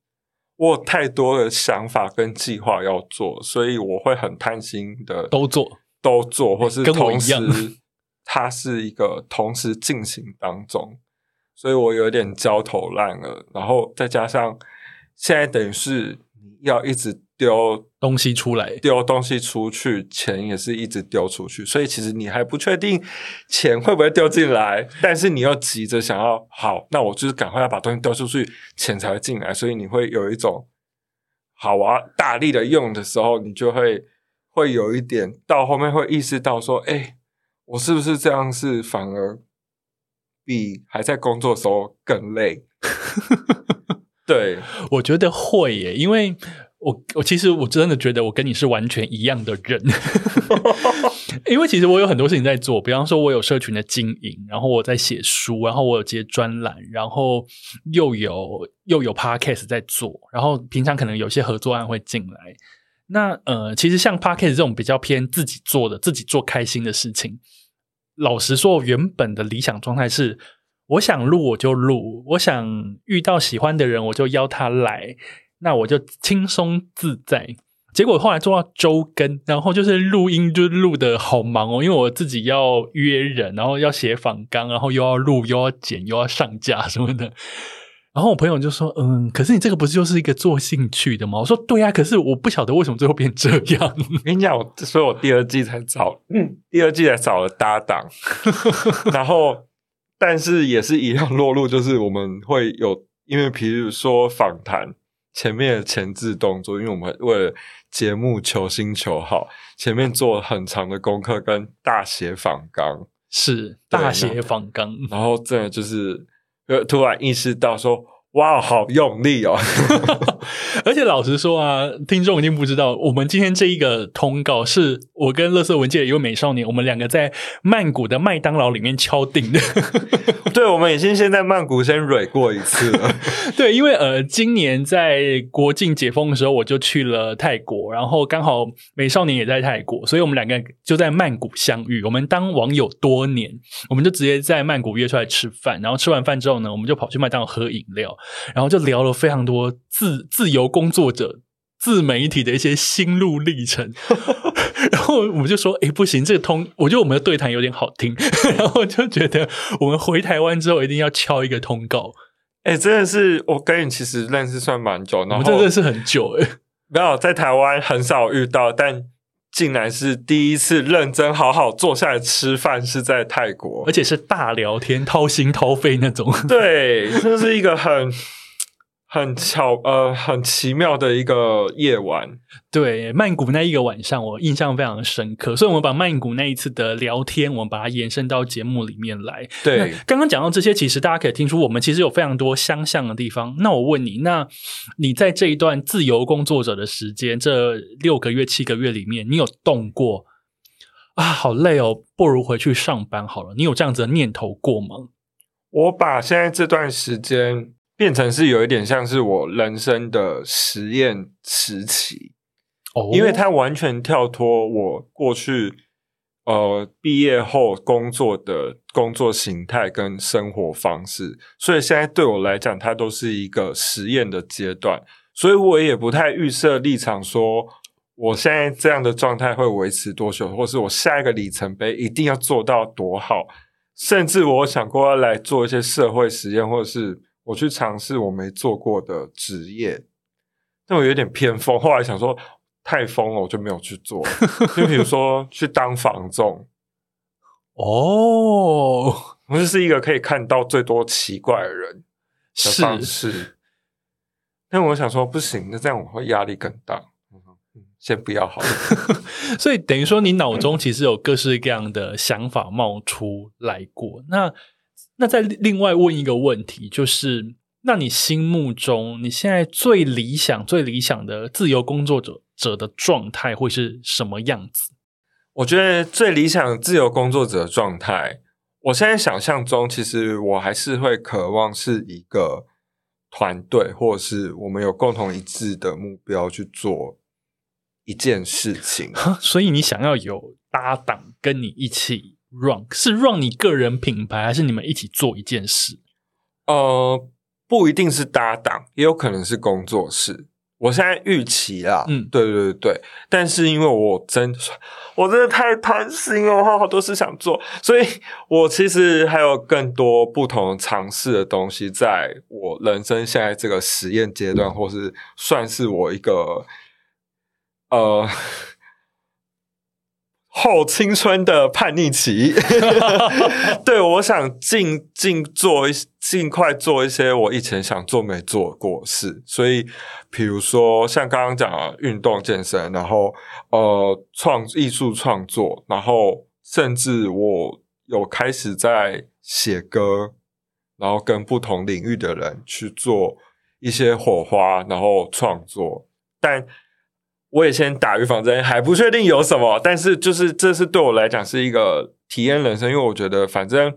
我有太多的想法跟计划要做，所以我会很贪心的都做，都做，或是同时它是一个同时进行当中，所以我有点焦头烂额。然后再加上现在等于是要一直丢东西出来，丢东西出去，钱也是一直丢出去，所以其实你还不确定钱会不会丢进来，但是你又急着想要好，那我就是赶快要把东西丢出去，钱才会进来，所以你会有一种好啊，大力的用的时候，你就会会有一点到后面会意识到说，哎，我是不是这样是反而比还在工作的时候更累？对，我觉得会耶，因为。我我其实我真的觉得我跟你是完全一样的人，因为其实我有很多事情在做，比方说我有社群的经营，然后我在写书，然后我有接专栏，然后又有又有 podcast 在做，然后平常可能有些合作案会进来。那呃，其实像 podcast 这种比较偏自己做的、自己做开心的事情，老实说，原本的理想状态是，我想录我就录，我想遇到喜欢的人我就邀他来。那我就轻松自在，结果后来做到周更，然后就是录音就录的好忙哦，因为我自己要约人，然后要写访纲，然后又要录，又要剪，又要上架什么的。然后我朋友就说：“嗯，可是你这个不是就是一个做兴趣的吗？”我说：“对呀，可是我不晓得为什么最后变这样。”我跟你讲，我所以我第二季才找，嗯，第二季才找了搭档，然后但是也是一样落入，就是我们会有，因为比如说访谈。前面的前置动作，因为我们为了节目求新求好，前面做了很长的功课跟大写仿纲，是大写仿纲，然后真的就是突然意识到说。哇，好用力哦！而且老实说啊，听众一定不知道，我们今天这一个通告是我跟乐色文界的一位美少年，我们两个在曼谷的麦当劳里面敲定的。对，我们已经先在曼谷先蕊过一次了。对，因为呃，今年在国境解封的时候，我就去了泰国，然后刚好美少年也在泰国，所以我们两个就在曼谷相遇。我们当网友多年，我们就直接在曼谷约出来吃饭，然后吃完饭之后呢，我们就跑去麦当劳喝饮料。然后就聊了非常多自自由工作者、自媒体的一些心路历程，然后我们就说：“哎，不行，这个通，我觉得我们的对谈有点好听。”然后就觉得我们回台湾之后一定要敲一个通告。哎，真的是我跟你其实认识算蛮久，然后我们真的是很久哎，没有在台湾很少遇到，但。竟然是第一次认真好好坐下来吃饭，是在泰国，而且是大聊天、掏心掏肺那种。对，这是一个很。很巧，呃，很奇妙的一个夜晚。对，曼谷那一个晚上，我印象非常深刻。所以，我们把曼谷那一次的聊天，我们把它延伸到节目里面来。对，刚刚讲到这些，其实大家可以听出，我们其实有非常多相像的地方。那我问你，那你在这一段自由工作者的时间，这六个月、七个月里面，你有动过啊？好累哦，不如回去上班好了。你有这样子的念头过吗？我把现在这段时间。变成是有一点像是我人生的实验时期，oh. 因为它完全跳脱我过去呃毕业后工作的工作形态跟生活方式，所以现在对我来讲，它都是一个实验的阶段，所以我也不太预设立场，说我现在这样的状态会维持多久，或是我下一个里程碑一定要做到多好，甚至我想过要来做一些社会实验，或者是。我去尝试我没做过的职业，但我有点偏疯。后来想说太疯了，我就没有去做。就比如说 去当房仲，哦，我就是一个可以看到最多奇怪的人的方式。是但我想说不行，那这样我会压力更大。先不要好了。所以等于说，你脑中其实有各式各样的想法冒出来过。那。那再另外问一个问题，就是那你心目中你现在最理想、最理想的自由工作者者的状态会是什么样子？我觉得最理想的自由工作者的状态，我现在想象中，其实我还是会渴望是一个团队，或者是我们有共同一致的目标去做一件事情。所以你想要有搭档跟你一起。Run 是 run 你个人品牌，还是你们一起做一件事？呃，不一定是搭档，也有可能是工作室。我现在预期啦，嗯，对对对对，但是因为我真我真的太贪心了，我好多事想做，所以我其实还有更多不同尝试的东西，在我人生现在这个实验阶段，或是算是我一个呃。后青春的叛逆期，对，我想尽尽做一尽快做一些我以前想做没做过事，所以比如说像刚刚讲的运动健身，然后呃创艺术创作，然后甚至我有开始在写歌，然后跟不同领域的人去做一些火花，然后创作，但。我也先打预防针，还不确定有什么，但是就是这是对我来讲是一个体验人生，因为我觉得反正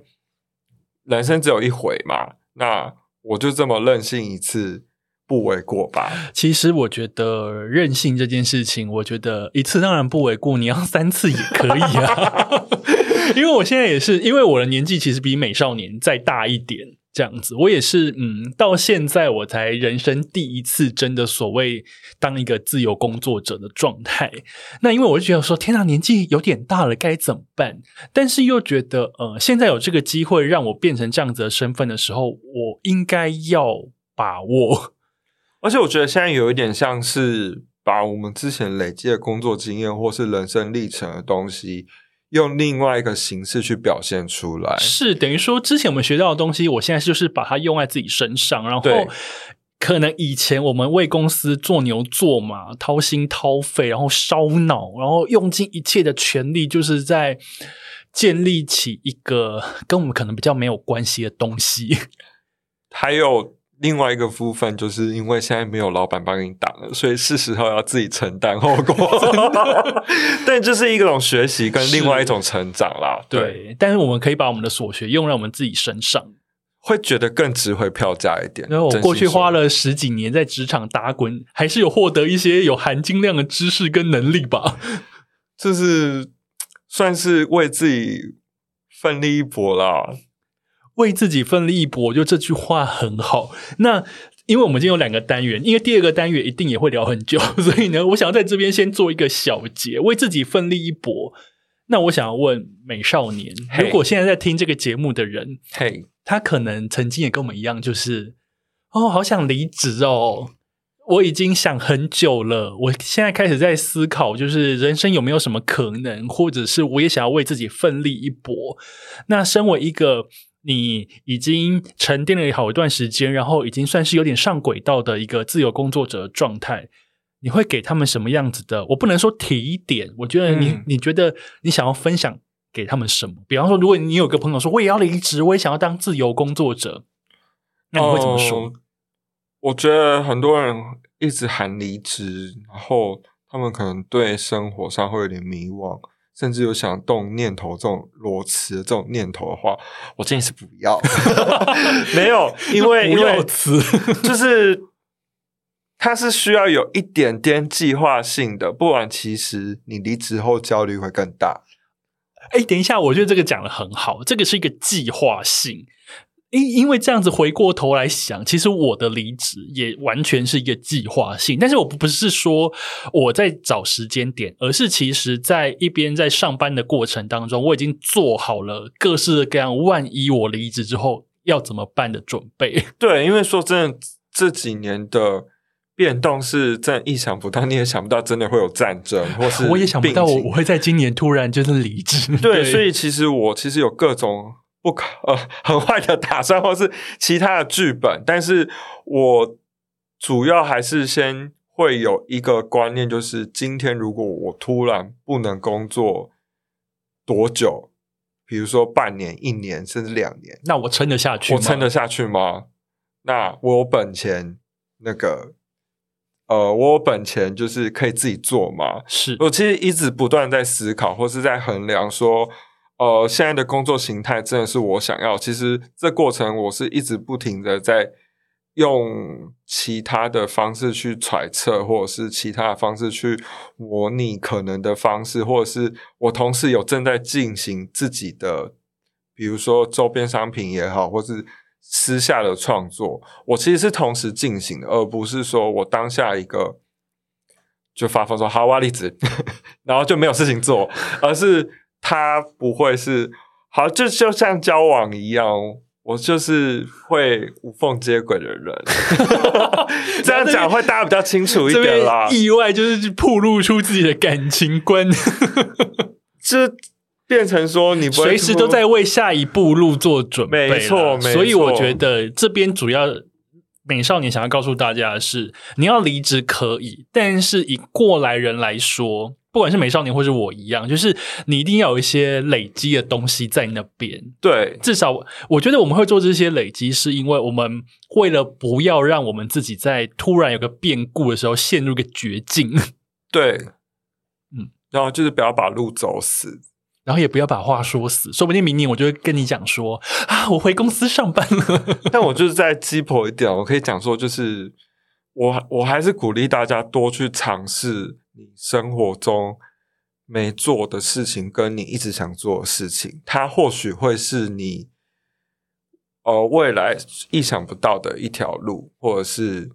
人生只有一回嘛，那我就这么任性一次不为过吧。其实我觉得任性这件事情，我觉得一次当然不为过，你要三次也可以啊。因为我现在也是，因为我的年纪其实比美少年再大一点。这样子，我也是，嗯，到现在我才人生第一次真的所谓当一个自由工作者的状态。那因为我就觉得说，天哪，年纪有点大了，该怎么办？但是又觉得，呃，现在有这个机会让我变成这样子的身份的时候，我应该要把握。而且我觉得现在有一点像是把我们之前累积的工作经验或是人生历程的东西。用另外一个形式去表现出来，是等于说，之前我们学到的东西，我现在就是把它用在自己身上，然后可能以前我们为公司做牛做马，掏心掏肺，然后烧脑，然后用尽一切的全力，就是在建立起一个跟我们可能比较没有关系的东西，还有。另外一个部分，就是因为现在没有老板帮你挡了，所以是时候要自己承担后果。但这是一种学习跟另外一种成长啦。对，对，但是我们可以把我们的所学用在我们自己身上，会觉得更值回票价一点。因为我过去花了十几年在职场打滚，还是有获得一些有含金量的知识跟能力吧。这是算是为自己奋力一搏啦。为自己奋力一搏，我觉得这句话很好。那因为我们今天有两个单元，因为第二个单元一定也会聊很久，所以呢，我想要在这边先做一个小结，为自己奋力一搏。那我想要问美少年如果现在在听这个节目的人，嘿他可能曾经也跟我们一样，就是哦，好想离职哦，我已经想很久了，我现在开始在思考，就是人生有没有什么可能，或者是我也想要为自己奋力一搏。那身为一个你已经沉淀了好一段时间，然后已经算是有点上轨道的一个自由工作者状态，你会给他们什么样子的？我不能说提点，我觉得你、嗯、你觉得你想要分享给他们什么？比方说，如果你有个朋友说我也要离职，我也想要当自由工作者，那你会怎么说？呃、我觉得很多人一直喊离职，然后他们可能对生活上会有点迷惘。甚至有想动念头这种裸辞的这种念头的话，我建议是不要。没有，因为因为辞 就是它是需要有一点点计划性的，不然其实你离职后焦虑会更大。哎，等一下，我觉得这个讲得很好，这个是一个计划性。因因为这样子回过头来想，其实我的离职也完全是一个计划性，但是我不是说我在找时间点，而是其实在一边在上班的过程当中，我已经做好了各式各样万一我离职之后要怎么办的准备。对，因为说真的，这几年的变动是真的意想不到，你也想不到真的会有战争，或是我也想不到我我会在今年突然就是离职。对，对，所以其实我其实有各种。不可 呃很坏的打算，或是其他的剧本，但是我主要还是先会有一个观念，就是今天如果我突然不能工作多久，比如说半年、一年，甚至两年，那我撑得下去吗？我撑得下去吗？那我有本钱，那个呃，我有本钱就是可以自己做吗？是我其实一直不断在思考，或是在衡量说。呃，现在的工作形态真的是我想要。其实这过程我是一直不停的在用其他的方式去揣测，或者是其他的方式去模拟可能的方式，或者是我同时有正在进行自己的，比如说周边商品也好，或是私下的创作，我其实是同时进行的，而不是说我当下一个就发疯说好，哇，例子，然后就没有事情做，而是他不会是好，就就像交往一样，我就是会无缝接轨的人。这样讲会大家比较清楚一点啦。意外就是暴露出自己的感情观，这。变成说你随时都在为下一步路做准备，没错，没错。所以我觉得这边主要美少年想要告诉大家的是，你要离职可以，但是以过来人来说，不管是美少年或是我一样，就是你一定要有一些累积的东西在那边。对，至少我觉得我们会做这些累积，是因为我们为了不要让我们自己在突然有个变故的时候陷入个绝境。对，嗯，然后就是不要把路走死。然后也不要把话说死，说不定明年我就会跟你讲说啊，我回公司上班了。但我就是再鸡婆一点，我可以讲说，就是我我还是鼓励大家多去尝试你生活中没做的事情，跟你一直想做的事情，它或许会是你呃未来意想不到的一条路，或者是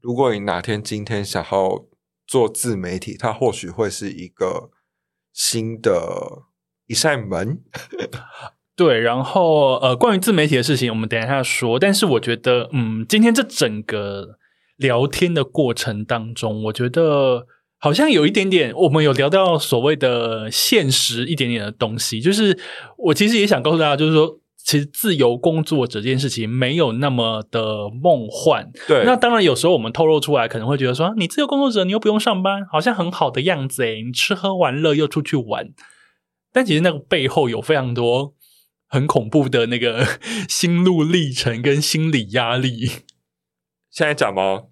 如果你哪天今天想要做自媒体，它或许会是一个新的。一扇门，对，然后呃，关于自媒体的事情，我们等一下说。但是我觉得，嗯，今天这整个聊天的过程当中，我觉得好像有一点点，我们有聊到所谓的现实一点点的东西。就是我其实也想告诉大家，就是说，其实自由工作者这件事情没有那么的梦幻。对，那当然有时候我们透露出来，可能会觉得说，你自由工作者，你又不用上班，好像很好的样子诶，你吃喝玩乐又出去玩。但其实那个背后有非常多很恐怖的那个心路历程跟心理压力。现在讲吗？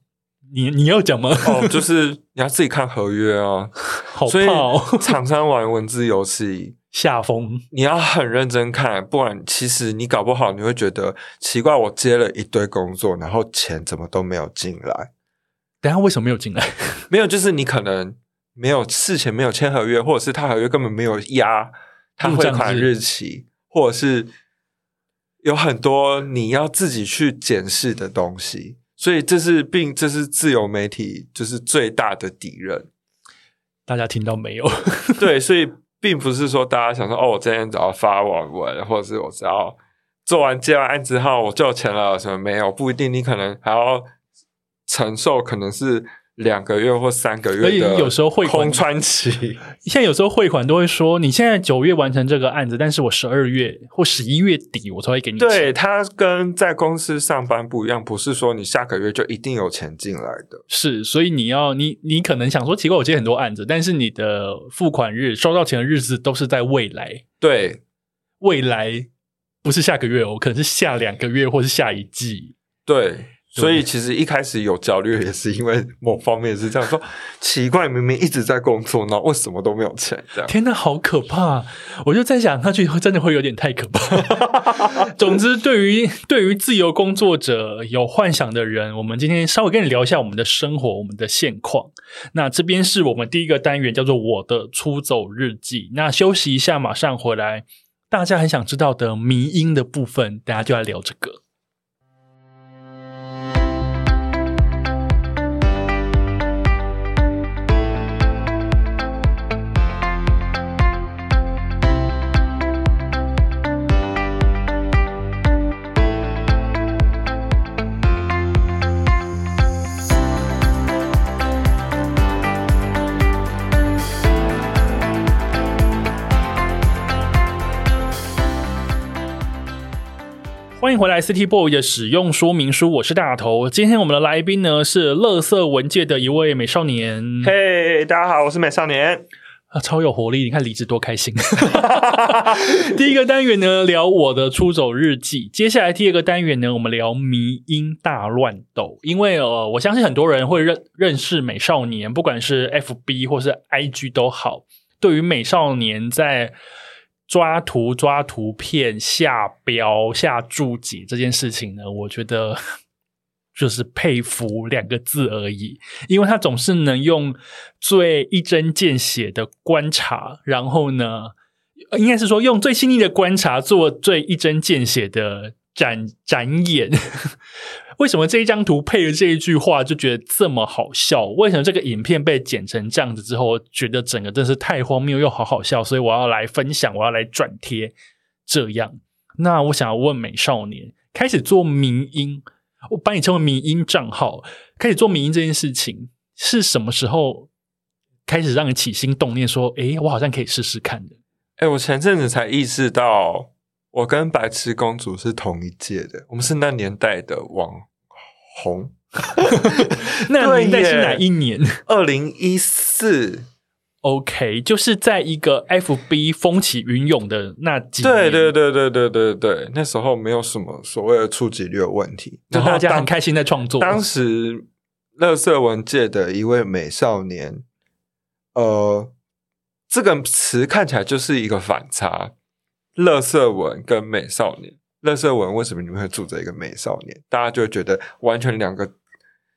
你你要讲吗？哦，就是你要自己看合约啊，好怕哦。所 以厂商玩文字游戏下风，你要很认真看，不然其实你搞不好你会觉得奇怪，我接了一堆工作，然后钱怎么都没有进来？等下为什么没有进来？没有，就是你可能。没有事前没有签合约，或者是他合约根本没有压他汇款日期，或者是有很多你要自己去检视的东西，所以这是并这是自由媒体就是最大的敌人。大家听到没有？对，所以并不是说大家想说哦，我今天只要发网文，或者是我只要做完接完案之后我就有钱了，什么没有？不一定，你可能还要承受可能是。两个月或三个月的，有时候汇款空窗期。现在有时候汇款都会说，你现在九月完成这个案子，但是我十二月或十一月底我才会给你钱。对，他跟在公司上班不一样，不是说你下个月就一定有钱进来的。是，所以你要你你可能想说奇怪，我接很多案子，但是你的付款日、收到钱的日子都是在未来。对，未来不是下个月哦，可能是下两个月或是下一季。对。所以其实一开始有焦虑，也是因为某方面是这样说，奇怪，明明一直在工作，那为什么都没有钱？这样，天哪，好可怕！我就在想，那去真的会有点太可怕。总之，对于对于自由工作者有幻想的人，我们今天稍微跟你聊一下我们的生活，我们的现况。那这边是我们第一个单元，叫做我的出走日记。那休息一下，马上回来。大家很想知道的迷因的部分，大家就来聊这个。欢迎回来，City Boy 的使用说明书，我是大头。今天我们的来宾呢是乐色文界的一位美少年。嘿，大家好，我是美少年啊，超有活力！你看离职多开心。第一个单元呢聊我的出走日记，接下来第二个单元呢我们聊迷音大乱斗。因为呃，我相信很多人会认认识美少年，不管是 FB 或是 IG 都好。对于美少年在抓图、抓图片、下标、下注解这件事情呢，我觉得 就是佩服两个字而已。因为他总是能用最一针见血的观察，然后呢，应该是说用最细腻的观察做最一针见血的展展演。为什么这一张图配了这一句话就觉得这么好笑？为什么这个影片被剪成这样子之后，觉得整个真是太荒谬又好好笑？所以我要来分享，我要来转贴。这样，那我想要问美少年，开始做民音，我把你称为民音账号，开始做民音这件事情是什么时候开始让你起心动念说，诶，我好像可以试试看的？诶，我前阵子才意识到，我跟白痴公主是同一届的，我们是那年代的网红。那年代是哪一年？二零一四。OK，就是在一个 FB 风起云涌的那几年，对对对对对对对，那时候没有什么所谓的触及率的问题，就大家很开心在创作。当时，乐色文界的一位美少年，呃，这个词看起来就是一个反差，乐色文跟美少年，垃圾文为什么你们会住着一个美少年？大家就会觉得完全两个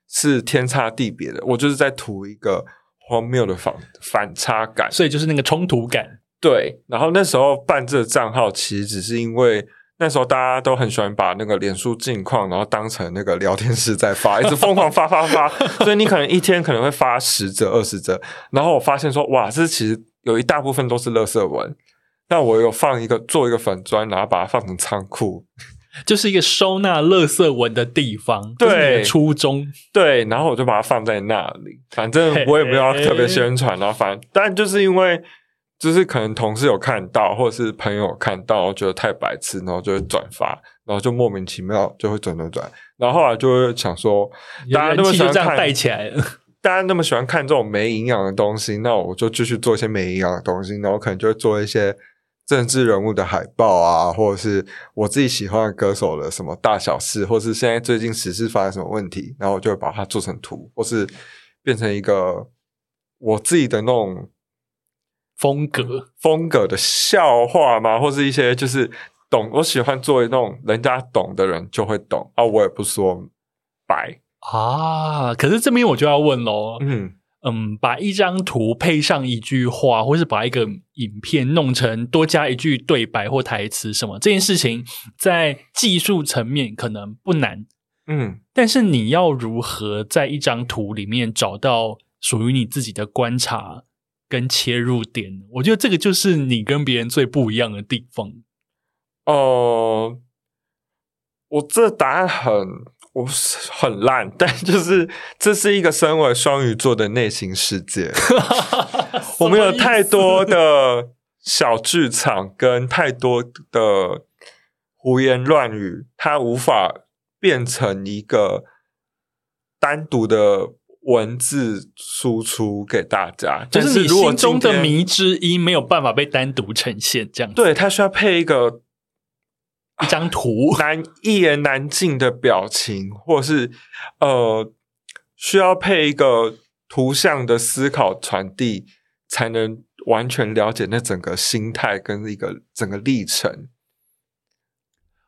是天差地别的。我就是在图一个。荒谬的反反差感，所以就是那个冲突感。对，然后那时候办这个账号，其实只是因为那时候大家都很喜欢把那个脸书近况，然后当成那个聊天室在发，一直疯狂发发发。所以你可能一天可能会发十则、二十则。然后我发现说，哇，这其实有一大部分都是垃圾文。那我有放一个做一个粉砖，然后把它放成仓库。就是一个收纳垃圾文的地方，对，初衷对，然后我就把它放在那里，反正我也没有要特别宣传，然后反正，但就是因为就是可能同事有看到，或者是朋友有看到，我觉得太白痴，然后就会转发，然后就莫名其妙就会转转转，然后后来就会想说，大家那么喜欢看带起来了，大家那么喜欢看这种没营养的东西，那我就继续做一些没营养的东西，然后可能就会做一些。政治人物的海报啊，或者是我自己喜欢的歌手的什么大小事，或是现在最近时事发生什么问题，然后我就会把它做成图，或是变成一个我自己的那种风格风格的笑话嘛，或是一些就是懂我喜欢做那种人家懂的人就会懂啊，我也不说白啊，可是这边我就要问喽，嗯。嗯，把一张图配上一句话，或是把一个影片弄成多加一句对白或台词什么，这件事情在技术层面可能不难，嗯，但是你要如何在一张图里面找到属于你自己的观察跟切入点？我觉得这个就是你跟别人最不一样的地方。哦、呃，我这答案很。我很烂，但就是这是一个身为双鱼座的内心世界。我们有太多的小剧场跟太多的胡言乱语，它无法变成一个单独的文字输出给大家。就是你心中的谜之一没有办法被单独呈现，这样子。对，它需要配一个。一张图，难一言难尽的表情，或是呃，需要配一个图像的思考传递，才能完全了解那整个心态跟一个整个历程。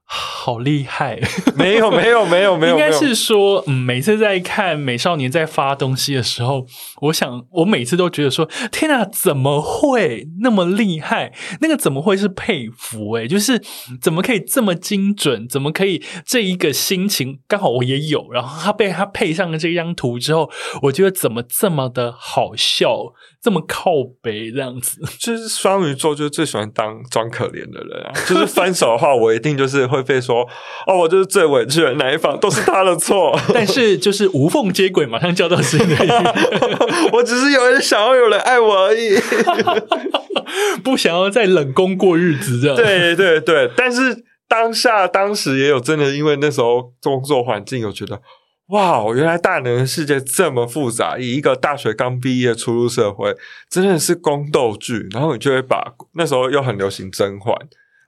好厉害！没有没有没有没有，应该是说，嗯，每次在看美少年在发东西的时候，我想，我每次都觉得说，天哪，怎么会那么厉害？那个怎么会是佩服？诶，就是怎么可以这么精准？怎么可以这一个心情刚好我也有，然后他被他配上了这张图之后，我觉得怎么这么的好笑？这么靠北这样子，就是双鱼座，就是最喜欢当装可怜的人啊。就是分手的话，我一定就是会被说哦，我就是最委屈的那一方，都是他的错。但是就是无缝接轨，马上交到新的一 我只是有人想要有人爱我而已，不想要再冷宫过日子这样。对对对，但是当下当时也有真的，因为那时候工作环境有觉得。哇，原来大人的世界这么复杂。以一个大学刚毕业初入社会，真的是宫斗剧。然后你就会把那时候又很流行甄嬛，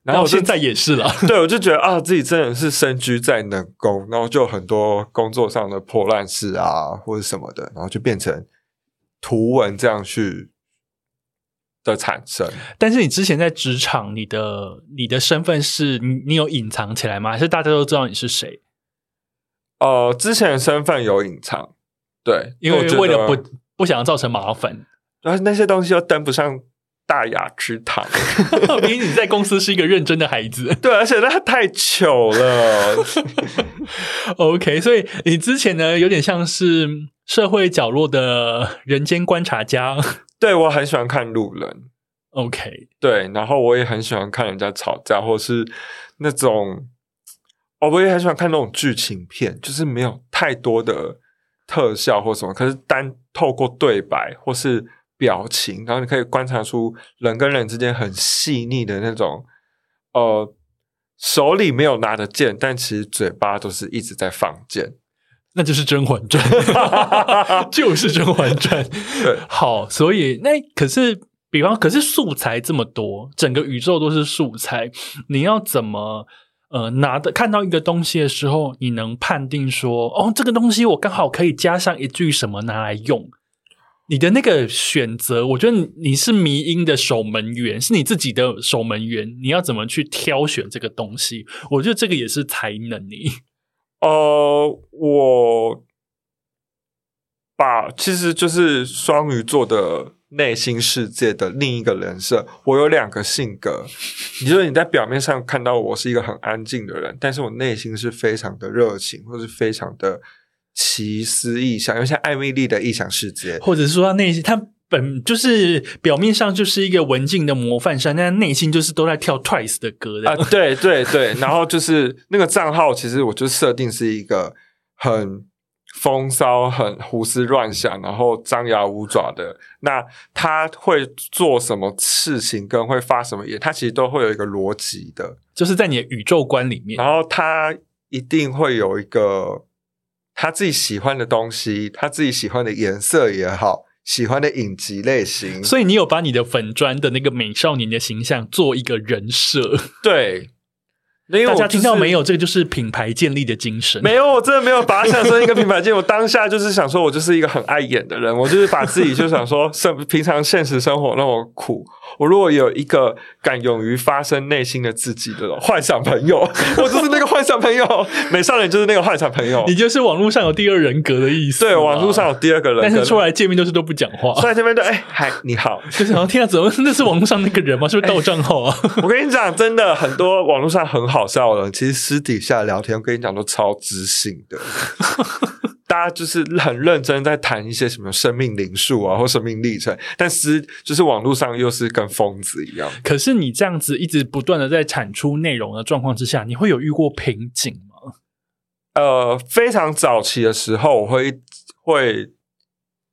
然后我现在也是了。对，我就觉得啊，自己真的是身居在冷宫，然后就很多工作上的破烂事啊，或者什么的，然后就变成图文这样去的产生。但是你之前在职场，你的你的身份是你你有隐藏起来吗？还是大家都知道你是谁？呃，之前的身份有隐藏，对，因为为了不不想要造成麻烦，然后那些东西又登不上大雅之堂。因为你在公司是一个认真的孩子，对，而且他太糗了。OK，所以你之前呢，有点像是社会角落的人间观察家。对，我很喜欢看路人。OK，对，然后我也很喜欢看人家吵架，或是那种，哦，我也很喜欢看那种剧情片，就是没有太多的特效或什么，可是单透过对白或是表情，然后你可以观察出人跟人之间很细腻的那种，呃，手里没有拿的剑，但其实嘴巴都是一直在放箭，那就是《甄嬛传》，就是《甄嬛传》。对，好，所以那可是。比方，可是素材这么多，整个宇宙都是素材，你要怎么呃拿的看到一个东西的时候，你能判定说，哦，这个东西我刚好可以加上一句什么拿来用？你的那个选择，我觉得你是迷因的守门员，是你自己的守门员，你要怎么去挑选这个东西？我觉得这个也是才能你。呃，我把其实就是双鱼座的。内心世界的另一个人设，我有两个性格。你说你在表面上看到我是一个很安静的人，但是我内心是非常的热情，或是非常的奇思异想，有像艾米丽的异想世界，或者是说他内心他本就是表面上就是一个文静的模范生，但内心就是都在跳 Twice 的歌的啊，对对对，然后就是那个账号，其实我就设定是一个很。风骚、很胡思乱想，然后张牙舞爪的。那他会做什么事情，跟会发什么言，他其实都会有一个逻辑的，就是在你的宇宙观里面。然后他一定会有一个他自己喜欢的东西，他自己喜欢的颜色也好，喜欢的影集类型。所以你有把你的粉砖的那个美少年的形象做一个人设，对。大家听到没有？这个就是品牌建立的精神。没有，我真的没有把它想成一个品牌建立。我当下就是想说，我就是一个很爱演的人。我就是把自己就想说，生平常现实生活那么苦，我如果有一个敢勇于发声内心的自己的幻想朋友，我就是那个幻想朋友。美少年就是那个幻想朋友。你就是网络上有第二人格的意思。对，网络上有第二个人格，但是出来见面都是都不讲话。出来见面都哎嗨你好，就是然后听到怎么那是网络上那个人吗？是不是盗账号啊？我跟你讲，真的很多网络上很好笑的人，其实。私底下聊天，我跟你讲都超知性的，大家就是很认真在谈一些什么生命灵数啊，或生命历程，但是就是网络上又是跟疯子一样。可是你这样子一直不断的在产出内容的状况之下，你会有遇过瓶颈吗？呃，非常早期的时候，我会会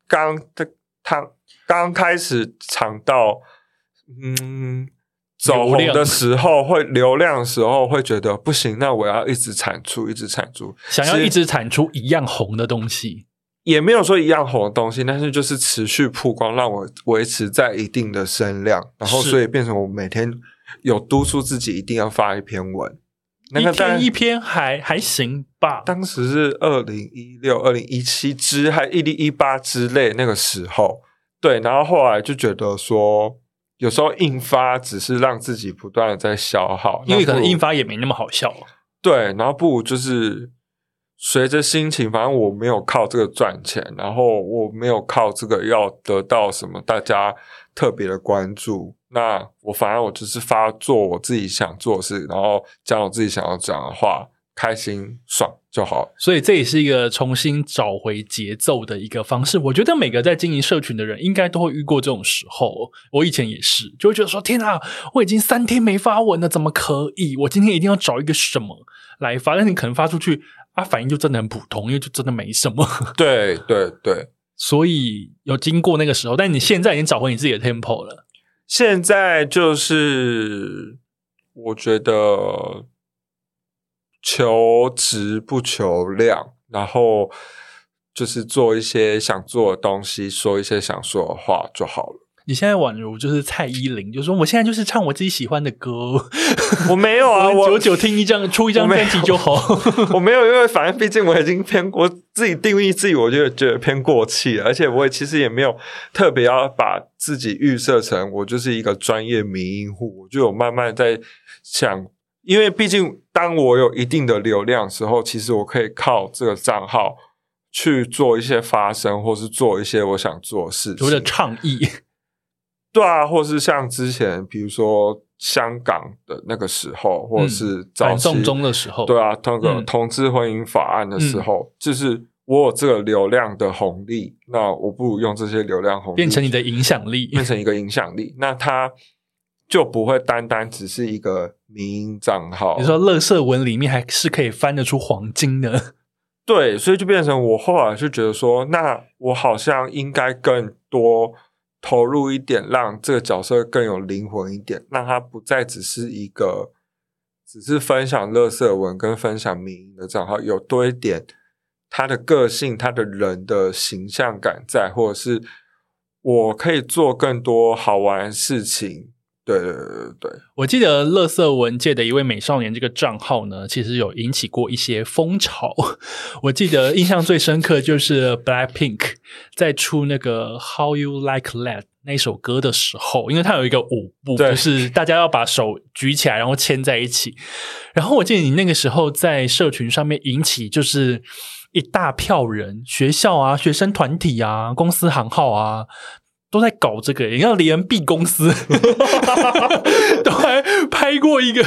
刚他刚开始尝到，嗯。走红的时候会流量的时候会觉得不行，那我要一直产出，一直产出，想要一直产出一样红的东西，也没有说一样红的东西，但是就是持续曝光，让我维持在一定的声量，然后所以变成我每天有督促自己一定要发一篇文，那个一天一篇还还行吧。当时是二零一六、二零一七之还一零一八之类那个时候，对，然后后来就觉得说。有时候印发只是让自己不断的在消耗，因为可能印发也没那么好笑。对，然后不如就是随着心情，反正我没有靠这个赚钱，然后我没有靠这个要得到什么大家特别的关注，那我反而我就是发做我自己想做的事，然后讲我自己想要讲的话。开心爽就好，所以这也是一个重新找回节奏的一个方式。我觉得每个在经营社群的人，应该都会遇过这种时候。我以前也是，就会觉得说：“天啊，我已经三天没发文了，怎么可以？我今天一定要找一个什么来发。”但你可能发出去啊，反应就真的很普通，因为就真的没什么。对对对，所以有经过那个时候，但你现在已经找回你自己的 tempo 了。现在就是我觉得。求质不求量，然后就是做一些想做的东西，说一些想说的话就好了。你现在宛如就是蔡依林，就说我现在就是唱我自己喜欢的歌。我没有啊，我久久听一张，出一张专辑就好。我没有，因为反正毕竟我已经偏我自己定义自己，我就觉得偏过气了。而且我也其实也没有特别要把自己预设成我就是一个专业迷音户，我就有慢慢在想。因为毕竟，当我有一定的流量的时候，其实我可以靠这个账号去做一些发声，或是做一些我想做的事情。或者倡议，对啊，或是像之前，比如说香港的那个时候，或者是早送中的时候，对啊，那个同志婚姻法案的时候，嗯、就是我有这个流量的红利，那我不如用这些流量红利变成你的影响力，变成一个影响力，那它就不会单单只是一个民营账号。你说，乐色文里面还是可以翻得出黄金的。对，所以就变成我后来就觉得说，那我好像应该更多投入一点，让这个角色更有灵魂一点，让他不再只是一个只是分享乐色文跟分享民营的账号，有多一点他的个性、他的人的形象感在，或者是我可以做更多好玩的事情。对对对对，我记得垃圾文界的一位美少年这个账号呢，其实有引起过一些风潮。我记得印象最深刻就是 Blackpink 在出那个 How You Like That 那首歌的时候，因为它有一个舞步，就是大家要把手举起来，然后牵在一起。然后我记得你那个时候在社群上面引起就是一大票人，学校啊、学生团体啊、公司行号啊。都在搞这个，你看连 B 公司 都还拍过一个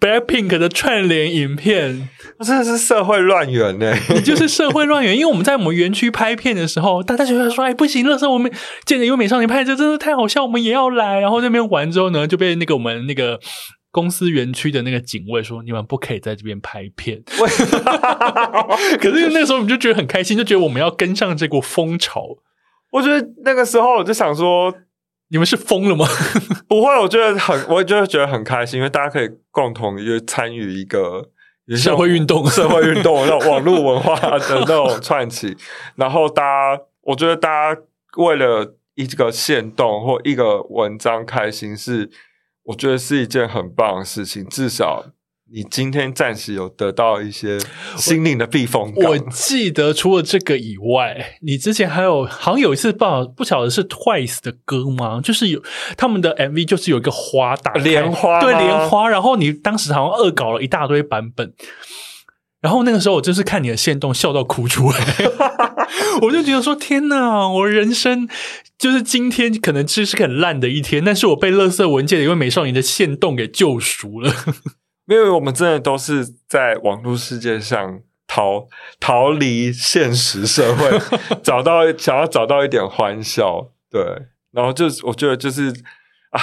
Blackpink 的串联影片，真的是社会乱源呢。你就是社会乱源，因为我们在我们园区拍片的时候，大家觉得说：“哎，不行，那时候我们见着一位美少年拍这真的太好笑，我们也要来。”然后那边玩之后呢，就被那个我们那个公司园区的那个警卫说：“你们不可以在这边拍片。”可是那个时候我们就觉得很开心，就觉得我们要跟上这股风潮。我觉得那个时候我就想说，你们是疯了吗？不会，我觉得很，我就觉得很开心，因为大家可以共同去参与一个社会运动、社会运动那种网络文化的那种串起，然后大家，我觉得大家为了一个限动或一个文章开心是，我觉得是一件很棒的事情，至少。你今天暂时有得到一些心灵的避风港。我记得除了这个以外，你之前还有好像有一次报，不晓得是 Twice 的歌吗？就是有他们的 MV，就是有一个花打莲花，对莲花。然后你当时好像恶搞了一大堆版本，然后那个时候我就是看你的线动笑到哭出来，我就觉得说天哪，我人生就是今天可能其实是个很烂的一天，但是我被垃圾文件的一位美少年的线动给救赎了。因为我们真的都是在网络世界上逃 逃离现实社会，找到想要找到一点欢笑，对，然后就是我觉得就是啊，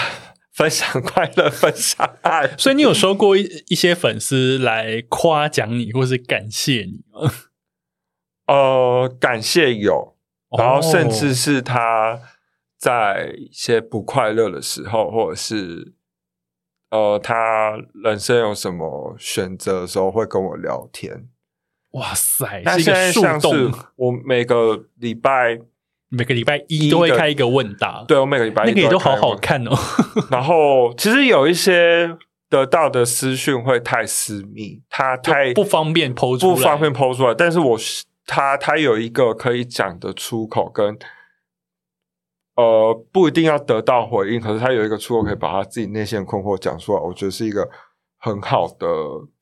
分享快乐，分享爱。所以你有收过一一些粉丝来夸奖你，或是感谢你吗？呃，感谢有，然后甚至是他在一些不快乐的时候，或者是。呃，他人生有什么选择的时候会跟我聊天。哇塞！那现在像是我每个礼拜 每个礼拜一都会开一个问答，对，我每个礼拜一那个也都好好看哦。然后其实有一些得到的私讯会太私密，他太不方便 po 出来，不方便 po 出来。但是我他他有一个可以讲的出口跟。呃，不一定要得到回应，可是他有一个出口，可以把他自己内心的困惑讲出来，我觉得是一个很好的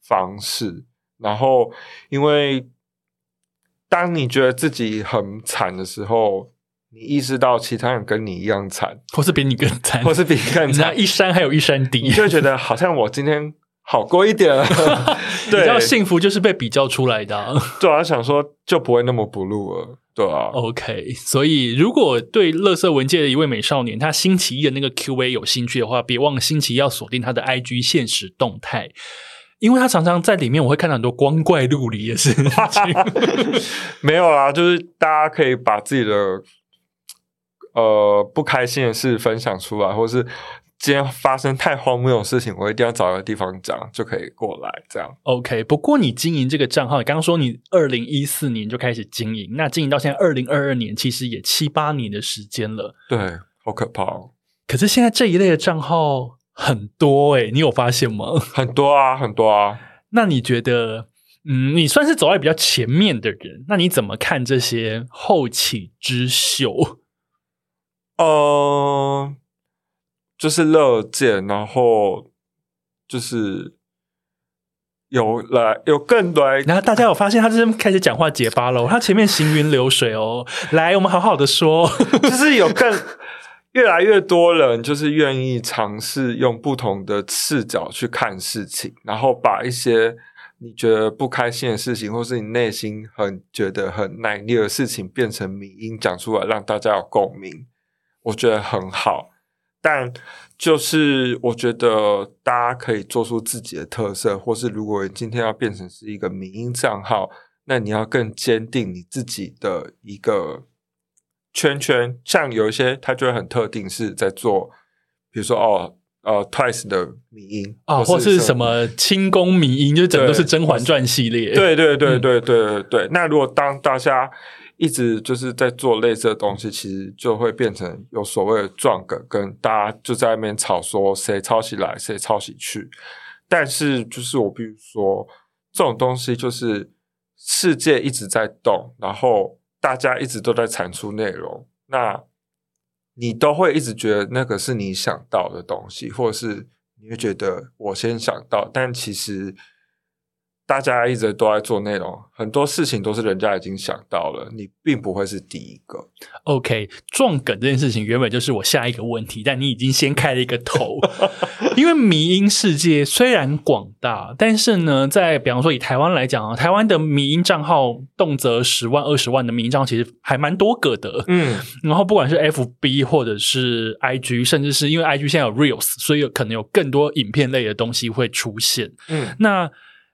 方式。然后，因为当你觉得自己很惨的时候，你意识到其他人跟你一样惨，或是比你更惨，或是比你更惨，一山还有一山低，你就会觉得好像我今天好过一点了。对，你知道幸福就是被比较出来的啊。对啊，想说就不会那么 blue 了。对啊，OK，所以如果对垃圾文界的一位美少年，他星期一的那个 Q&A 有兴趣的话，别忘了星期一要锁定他的 IG 限时动态，因为他常常在里面，我会看到很多光怪陆离的事情。没有啊，就是大家可以把自己的呃不开心的事分享出来，或是。今天发生太荒谬的事情，我一定要找一个地方讲，就可以过来这样。OK，不过你经营这个账号，你刚刚说你二零一四年就开始经营，那经营到现在二零二二年，其实也七八年的时间了。对，好可怕哦。可是现在这一类的账号很多诶，你有发现吗？很多啊，很多啊。那你觉得，嗯，你算是走在比较前面的人，那你怎么看这些后起之秀？呃。就是乐见，然后就是有来有更多，然后大家有发现他这边开始讲话结巴了，他前面行云流水哦。来，我们好好的说，就是有更越来越多人就是愿意尝试用不同的视角去看事情，然后把一些你觉得不开心的事情，或是你内心很觉得很难力的事情，变成迷因讲出来，让大家有共鸣。我觉得很好，但就是我觉得大家可以做出自己的特色，或是如果今天要变成是一个民营账号，那你要更坚定你自己的一个。圈圈，像有一些他就会很特定，是在做，比如说哦，呃，Twice 的迷音啊、哦，或是什么清宫迷音，就整个都是《甄嬛传》系列。对对对对对对对。嗯、那如果当大家一直就是在做类似的东西，其实就会变成有所谓的撞梗，跟大家就在那边吵说谁抄袭来，谁抄袭去。但是就是我比如说，这种东西就是世界一直在动，然后。大家一直都在产出内容，那你都会一直觉得那个是你想到的东西，或者是你会觉得我先想到，但其实。大家一直都在做内容，很多事情都是人家已经想到了，你并不会是第一个。OK，撞梗这件事情原本就是我下一个问题，但你已经先开了一个头。因为迷音世界虽然广大，但是呢，在比方说以台湾来讲啊，台湾的迷音账号动辄十万、二十万的迷音账号其实还蛮多个的。嗯，然后不管是 FB 或者是 IG，甚至是因为 IG 现在有 Reels，所以有可能有更多影片类的东西会出现。嗯，那。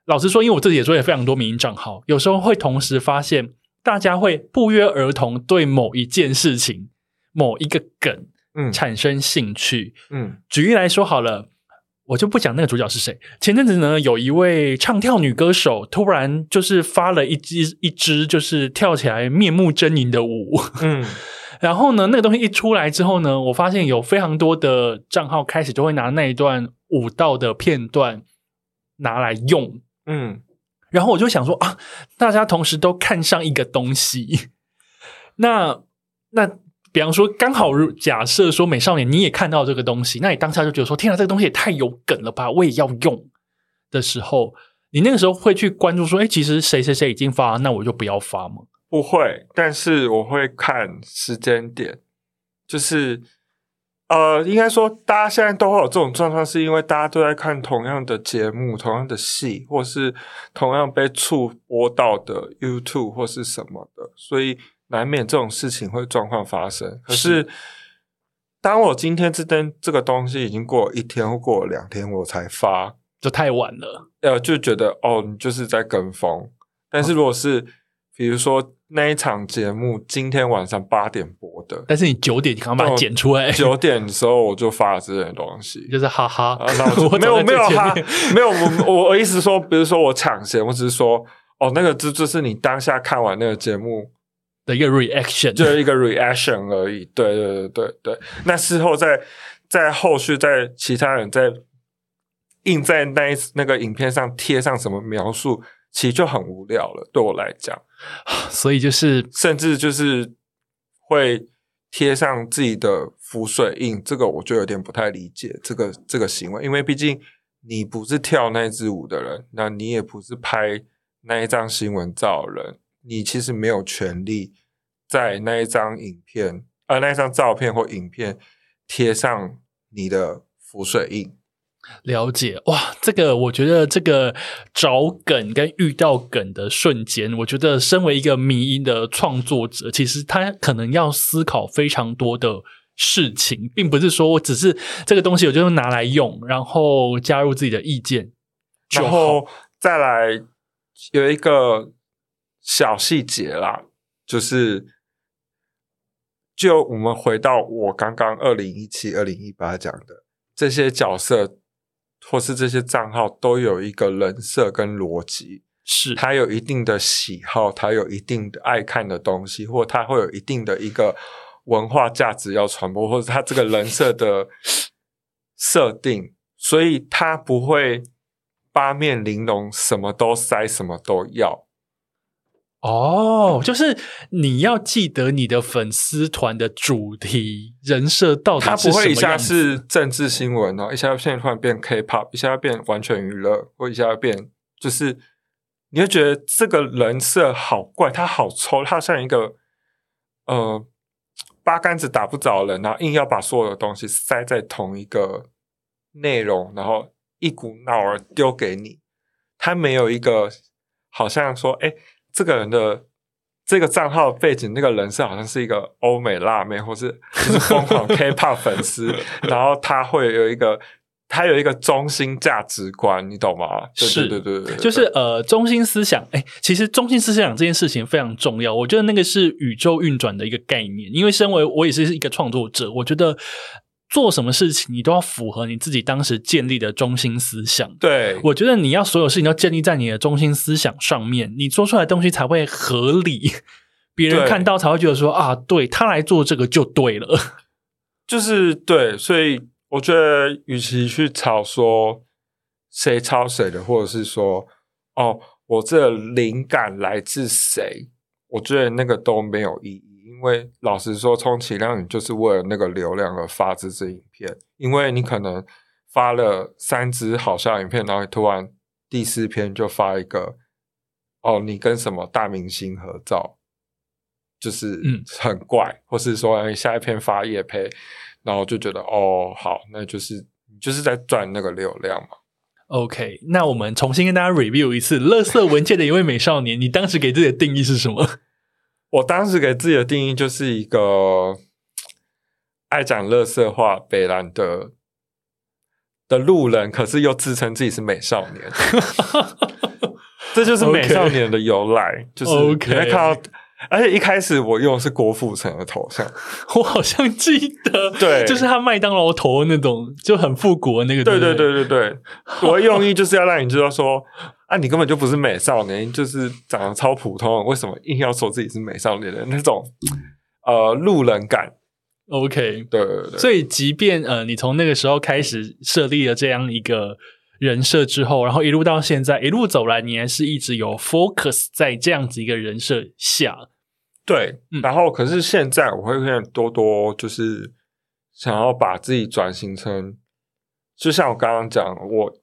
老实说，因为我自己也做了非常多民营账号，有时候会同时发现，大家会不约而同对某一件事情、某一个梗，嗯，产生兴趣。嗯，举例来说好了，我就不讲那个主角是谁。前阵子呢，有一位唱跳女歌手突然就是发了一支一支就是跳起来面目狰狞的舞，嗯，然后呢，那个东西一出来之后呢，我发现有非常多的账号开始就会拿那一段舞蹈的片段拿来用。嗯，然后我就想说啊，大家同时都看上一个东西，那那比方说刚好假设说美少年你也看到这个东西，那你当下就觉得说天啊，这个东西也太有梗了吧，我也要用的时候，你那个时候会去关注说，哎，其实谁谁谁已经发，那我就不要发吗？不会，但是我会看时间点，就是。呃，应该说，大家现在都会有这种状况，是因为大家都在看同样的节目、同样的戏，或是同样被触播到的 YouTube 或是什么的，所以难免这种事情会状况发生。可是，当我今天这灯这个东西已经过了一天或过了两天，我才发，就太晚了。呃，就觉得哦，你就是在跟风。但是如果是，比如说。那一场节目今天晚上八点播的，但是你九点刚把它剪出来，九点的时候我就发了这些东西，就是哈哈，啊、我 我没有没有哈，没有我我意思说，比如说我抢先，我只是说哦，那个这就是你当下看完那个节目的一个 reaction，就是一个 reaction 而已，对对对对对。那事后在在后续在其他人在印在那一那个影片上贴上什么描述，其实就很无聊了，对我来讲。所以就是，甚至就是会贴上自己的浮水印，这个我就有点不太理解这个这个行为，因为毕竟你不是跳那支舞的人，那你也不是拍那一张新闻照的人，你其实没有权利在那一张影片，呃，那一张照片或影片贴上你的浮水印。了解哇，这个我觉得这个找梗跟遇到梗的瞬间，我觉得身为一个迷音的创作者，其实他可能要思考非常多的事情，并不是说我只是这个东西我就拿来用，然后加入自己的意见，然后再来有一个小细节啦，就是就我们回到我刚刚二零一七、二零一八讲的这些角色。或是这些账号都有一个人设跟逻辑，是。他有一定的喜好，他有一定的爱看的东西，或他会有一定的一个文化价值要传播，或者他这个人设的设定，所以他不会八面玲珑，什么都塞，什么都要。哦，就是你要记得你的粉丝团的主题人设到底是什么样子。他不会一下是政治新闻哦，一下现在突然变 K-pop，一下要变完全娱乐，或一下要变，就是你会觉得这个人设好怪，他好抽，他像一个呃八竿子打不着人，然后硬要把所有的东西塞在同一个内容，然后一股脑儿丢给你，他没有一个好像说，哎，这个人的这个账号背景那个人设好像是一个欧美辣妹，或是就是疯狂 K-pop 粉丝，然后他会有一个。他有一个中心价值观，你懂吗？是，对对对对，就是呃，中心思想。哎，其实中心思想这件事情非常重要。我觉得那个是宇宙运转的一个概念。因为身为我也是一个创作者，我觉得做什么事情你都要符合你自己当时建立的中心思想。对，我觉得你要所有事情都建立在你的中心思想上面，你做出来的东西才会合理，别人看到才会觉得说啊，对，他来做这个就对了。就是对，所以。我觉得，与其去吵说谁抄谁的，或者是说哦，我这灵感来自谁，我觉得那个都没有意义。因为老实说，充其量你就是为了那个流量而发这支影片。因为你可能发了三支好笑影片，然后突然第四篇就发一个哦，你跟什么大明星合照，就是很怪，嗯、或是说下一篇发夜配。然后就觉得哦，好，那就是就是在赚那个流量嘛。OK，那我们重新跟大家 review 一次，垃圾文件的一位美少年，你当时给自己的定义是什么？我当时给自己的定义就是一个爱讲乐色话、北兰的的路人，可是又自称自己是美少年，这就是美少年的由来。就是你会看到。而且一开始我用的是郭富城的头像，我好像记得，对，就是他麦当劳头那种，就很复古的那个。对对对对对，我的用意 就是要让你知道说，啊，你根本就不是美少年，就是长得超普通，为什么硬要说自己是美少年的那种呃路人感？OK，对对对。所以，即便呃，你从那个时候开始设立了这样一个。人设之后，然后一路到现在，一路走来，你还是一直有 focus 在这样子一个人设下。对，嗯、然后可是现在我会变多多，就是想要把自己转型成，就像我刚刚讲，我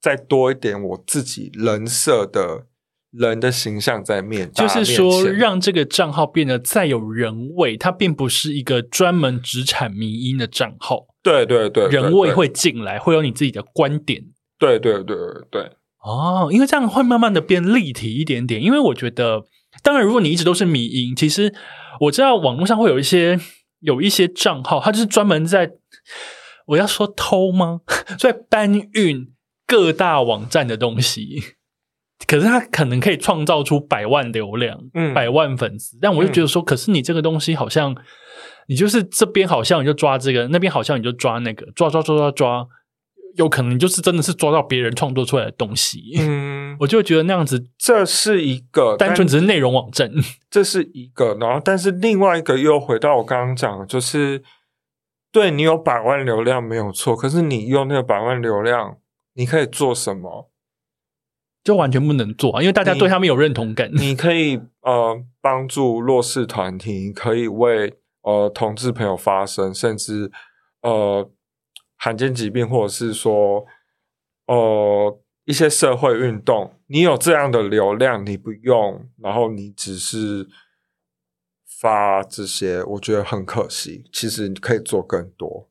再多一点我自己人设的人的形象在面，就是说让这个账号变得再有人味，它并不是一个专门只产迷音的账号。对对对，人味会进来，会有你自己的观点。对对对对哦，因为这样会慢慢的变立体一点点。因为我觉得，当然，如果你一直都是迷音，其实我知道网络上会有一些有一些账号，它就是专门在我要说偷吗？在搬运各大网站的东西，可是它可能可以创造出百万流量，嗯，百万粉丝。但我就觉得说，嗯、可是你这个东西好像，你就是这边好像你就抓这个，那边好像你就抓那个，抓抓抓抓抓。有可能就是真的是抓到别人创作出来的东西，嗯，我就会觉得那样子，这是一个单纯只是内容网站，这是一个，然后但是另外一个又回到我刚刚讲的，就是对你有百万流量没有错，可是你用那个百万流量，你可以做什么？就完全不能做啊，因为大家对他们有认同感。你，你可以呃帮助弱势团体，可以为呃同志朋友发声，甚至呃。罕见疾病，或者是说，呃，一些社会运动，你有这样的流量，你不用，然后你只是发这些，我觉得很可惜。其实你可以做更多，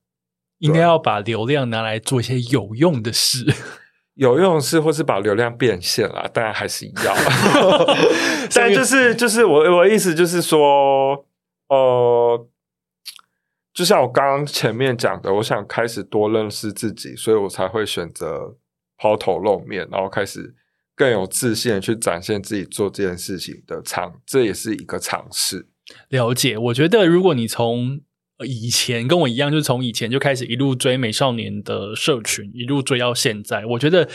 应该要把流量拿来做一些有用的事，有用的事，或是把流量变现啦。当然还是要 但就是就是我我意思就是说，呃。就像我刚刚前面讲的，我想开始多认识自己，所以我才会选择抛头露面，然后开始更有自信去展现自己做这件事情的尝，这也是一个尝试。了解，我觉得如果你从以前跟我一样，就是从以前就开始一路追美少年的社群，一路追到现在，我觉得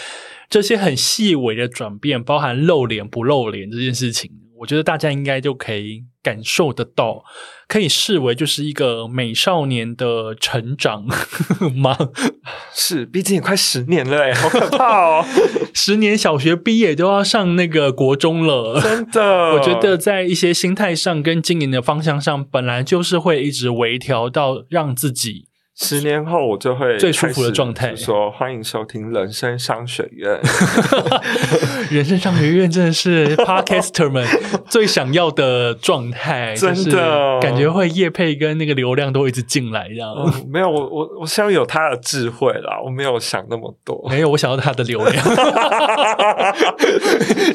这些很细微的转变，包含露脸不露脸这件事情，我觉得大家应该就可以感受得到。可以视为就是一个美少年的成长 吗？是，毕竟也快十年了，哎，好可怕哦！十年小学毕业都要上那个国中了，真的。我觉得在一些心态上跟经营的方向上，本来就是会一直微调到让自己。十年后我就会最舒服的状态。说欢迎收听人生商学院，人生商学院真的是 Podcaster 们最想要的状态，真的感觉会业配跟那个流量都一直进来这样。嗯、没有，我我我希望有他的智慧啦，我没有想那么多。没有，我想要他的流量。然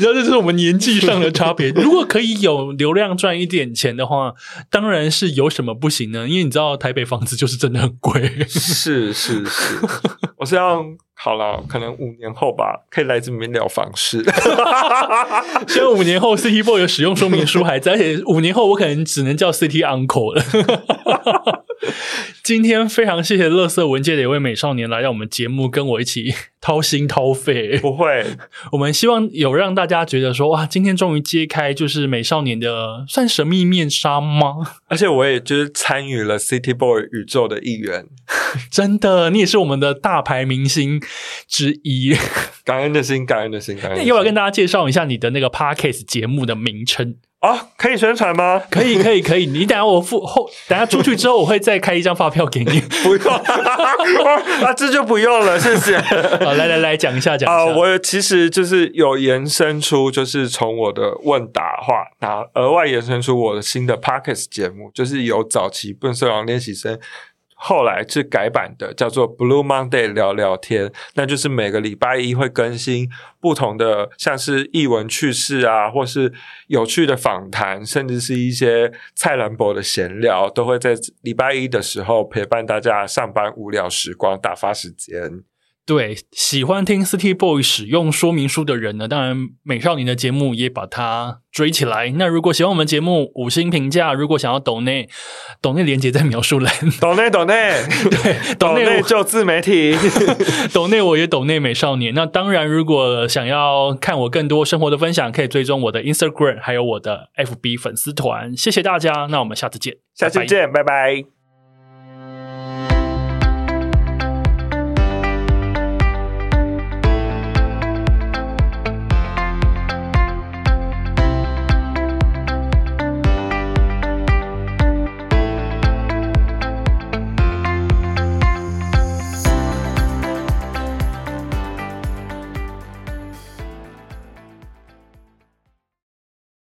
后这是我们年纪上的差别。如果可以有流量赚一点钱的话，当然是有什么不行呢？因为你知道台北房子就是真的很贵。是是是，我希望好了，可能五年后吧，可以来这边聊房事。希望五年后 City Boy 的使用说明书还在，而且五年后我可能只能叫 City Uncle 了。今天非常谢谢乐色文界的一位美少年来到我们节目，跟我一起掏心掏肺。不会，我们希望有让大家觉得说，哇，今天终于揭开就是美少年的算神秘面纱吗？而且我也就是参与了 City Boy 宇宙的一员，真的，你也是我们的大牌明星之一。感恩的心，感恩的心，感恩的心。那一会儿跟大家介绍一下你的那个 Podcast 节目的名称。啊、哦，可以宣传吗？可以，可以，可以。你等下我付后，等下出去之后，我会再开一张发票给你。不用，啊，这就不用了，谢谢。好，来来来，讲一下，讲一下。啊、呃，我其实就是有延伸出，就是从我的问答话，那额外延伸出我的新的 Podcast 节目，就是有早期笨色狼练习生。后来是改版的，叫做 Blue Monday 聊聊天，那就是每个礼拜一会更新不同的，像是艺文趣事啊，或是有趣的访谈，甚至是一些蔡澜博的闲聊，都会在礼拜一的时候陪伴大家上班无聊时光，打发时间。对，喜欢听 City Boy 使用说明书的人呢，当然美少年的节目也把它追起来。那如果喜欢我们节目，五星评价。如果想要抖内，抖内连接在描述栏。抖内抖内，对，抖内就自媒体。抖内我也抖内美少年。那当然，如果想要看我更多生活的分享，可以追踪我的 Instagram，还有我的 FB 粉丝团。谢谢大家，那我们下次见，下次见，拜拜。拜拜。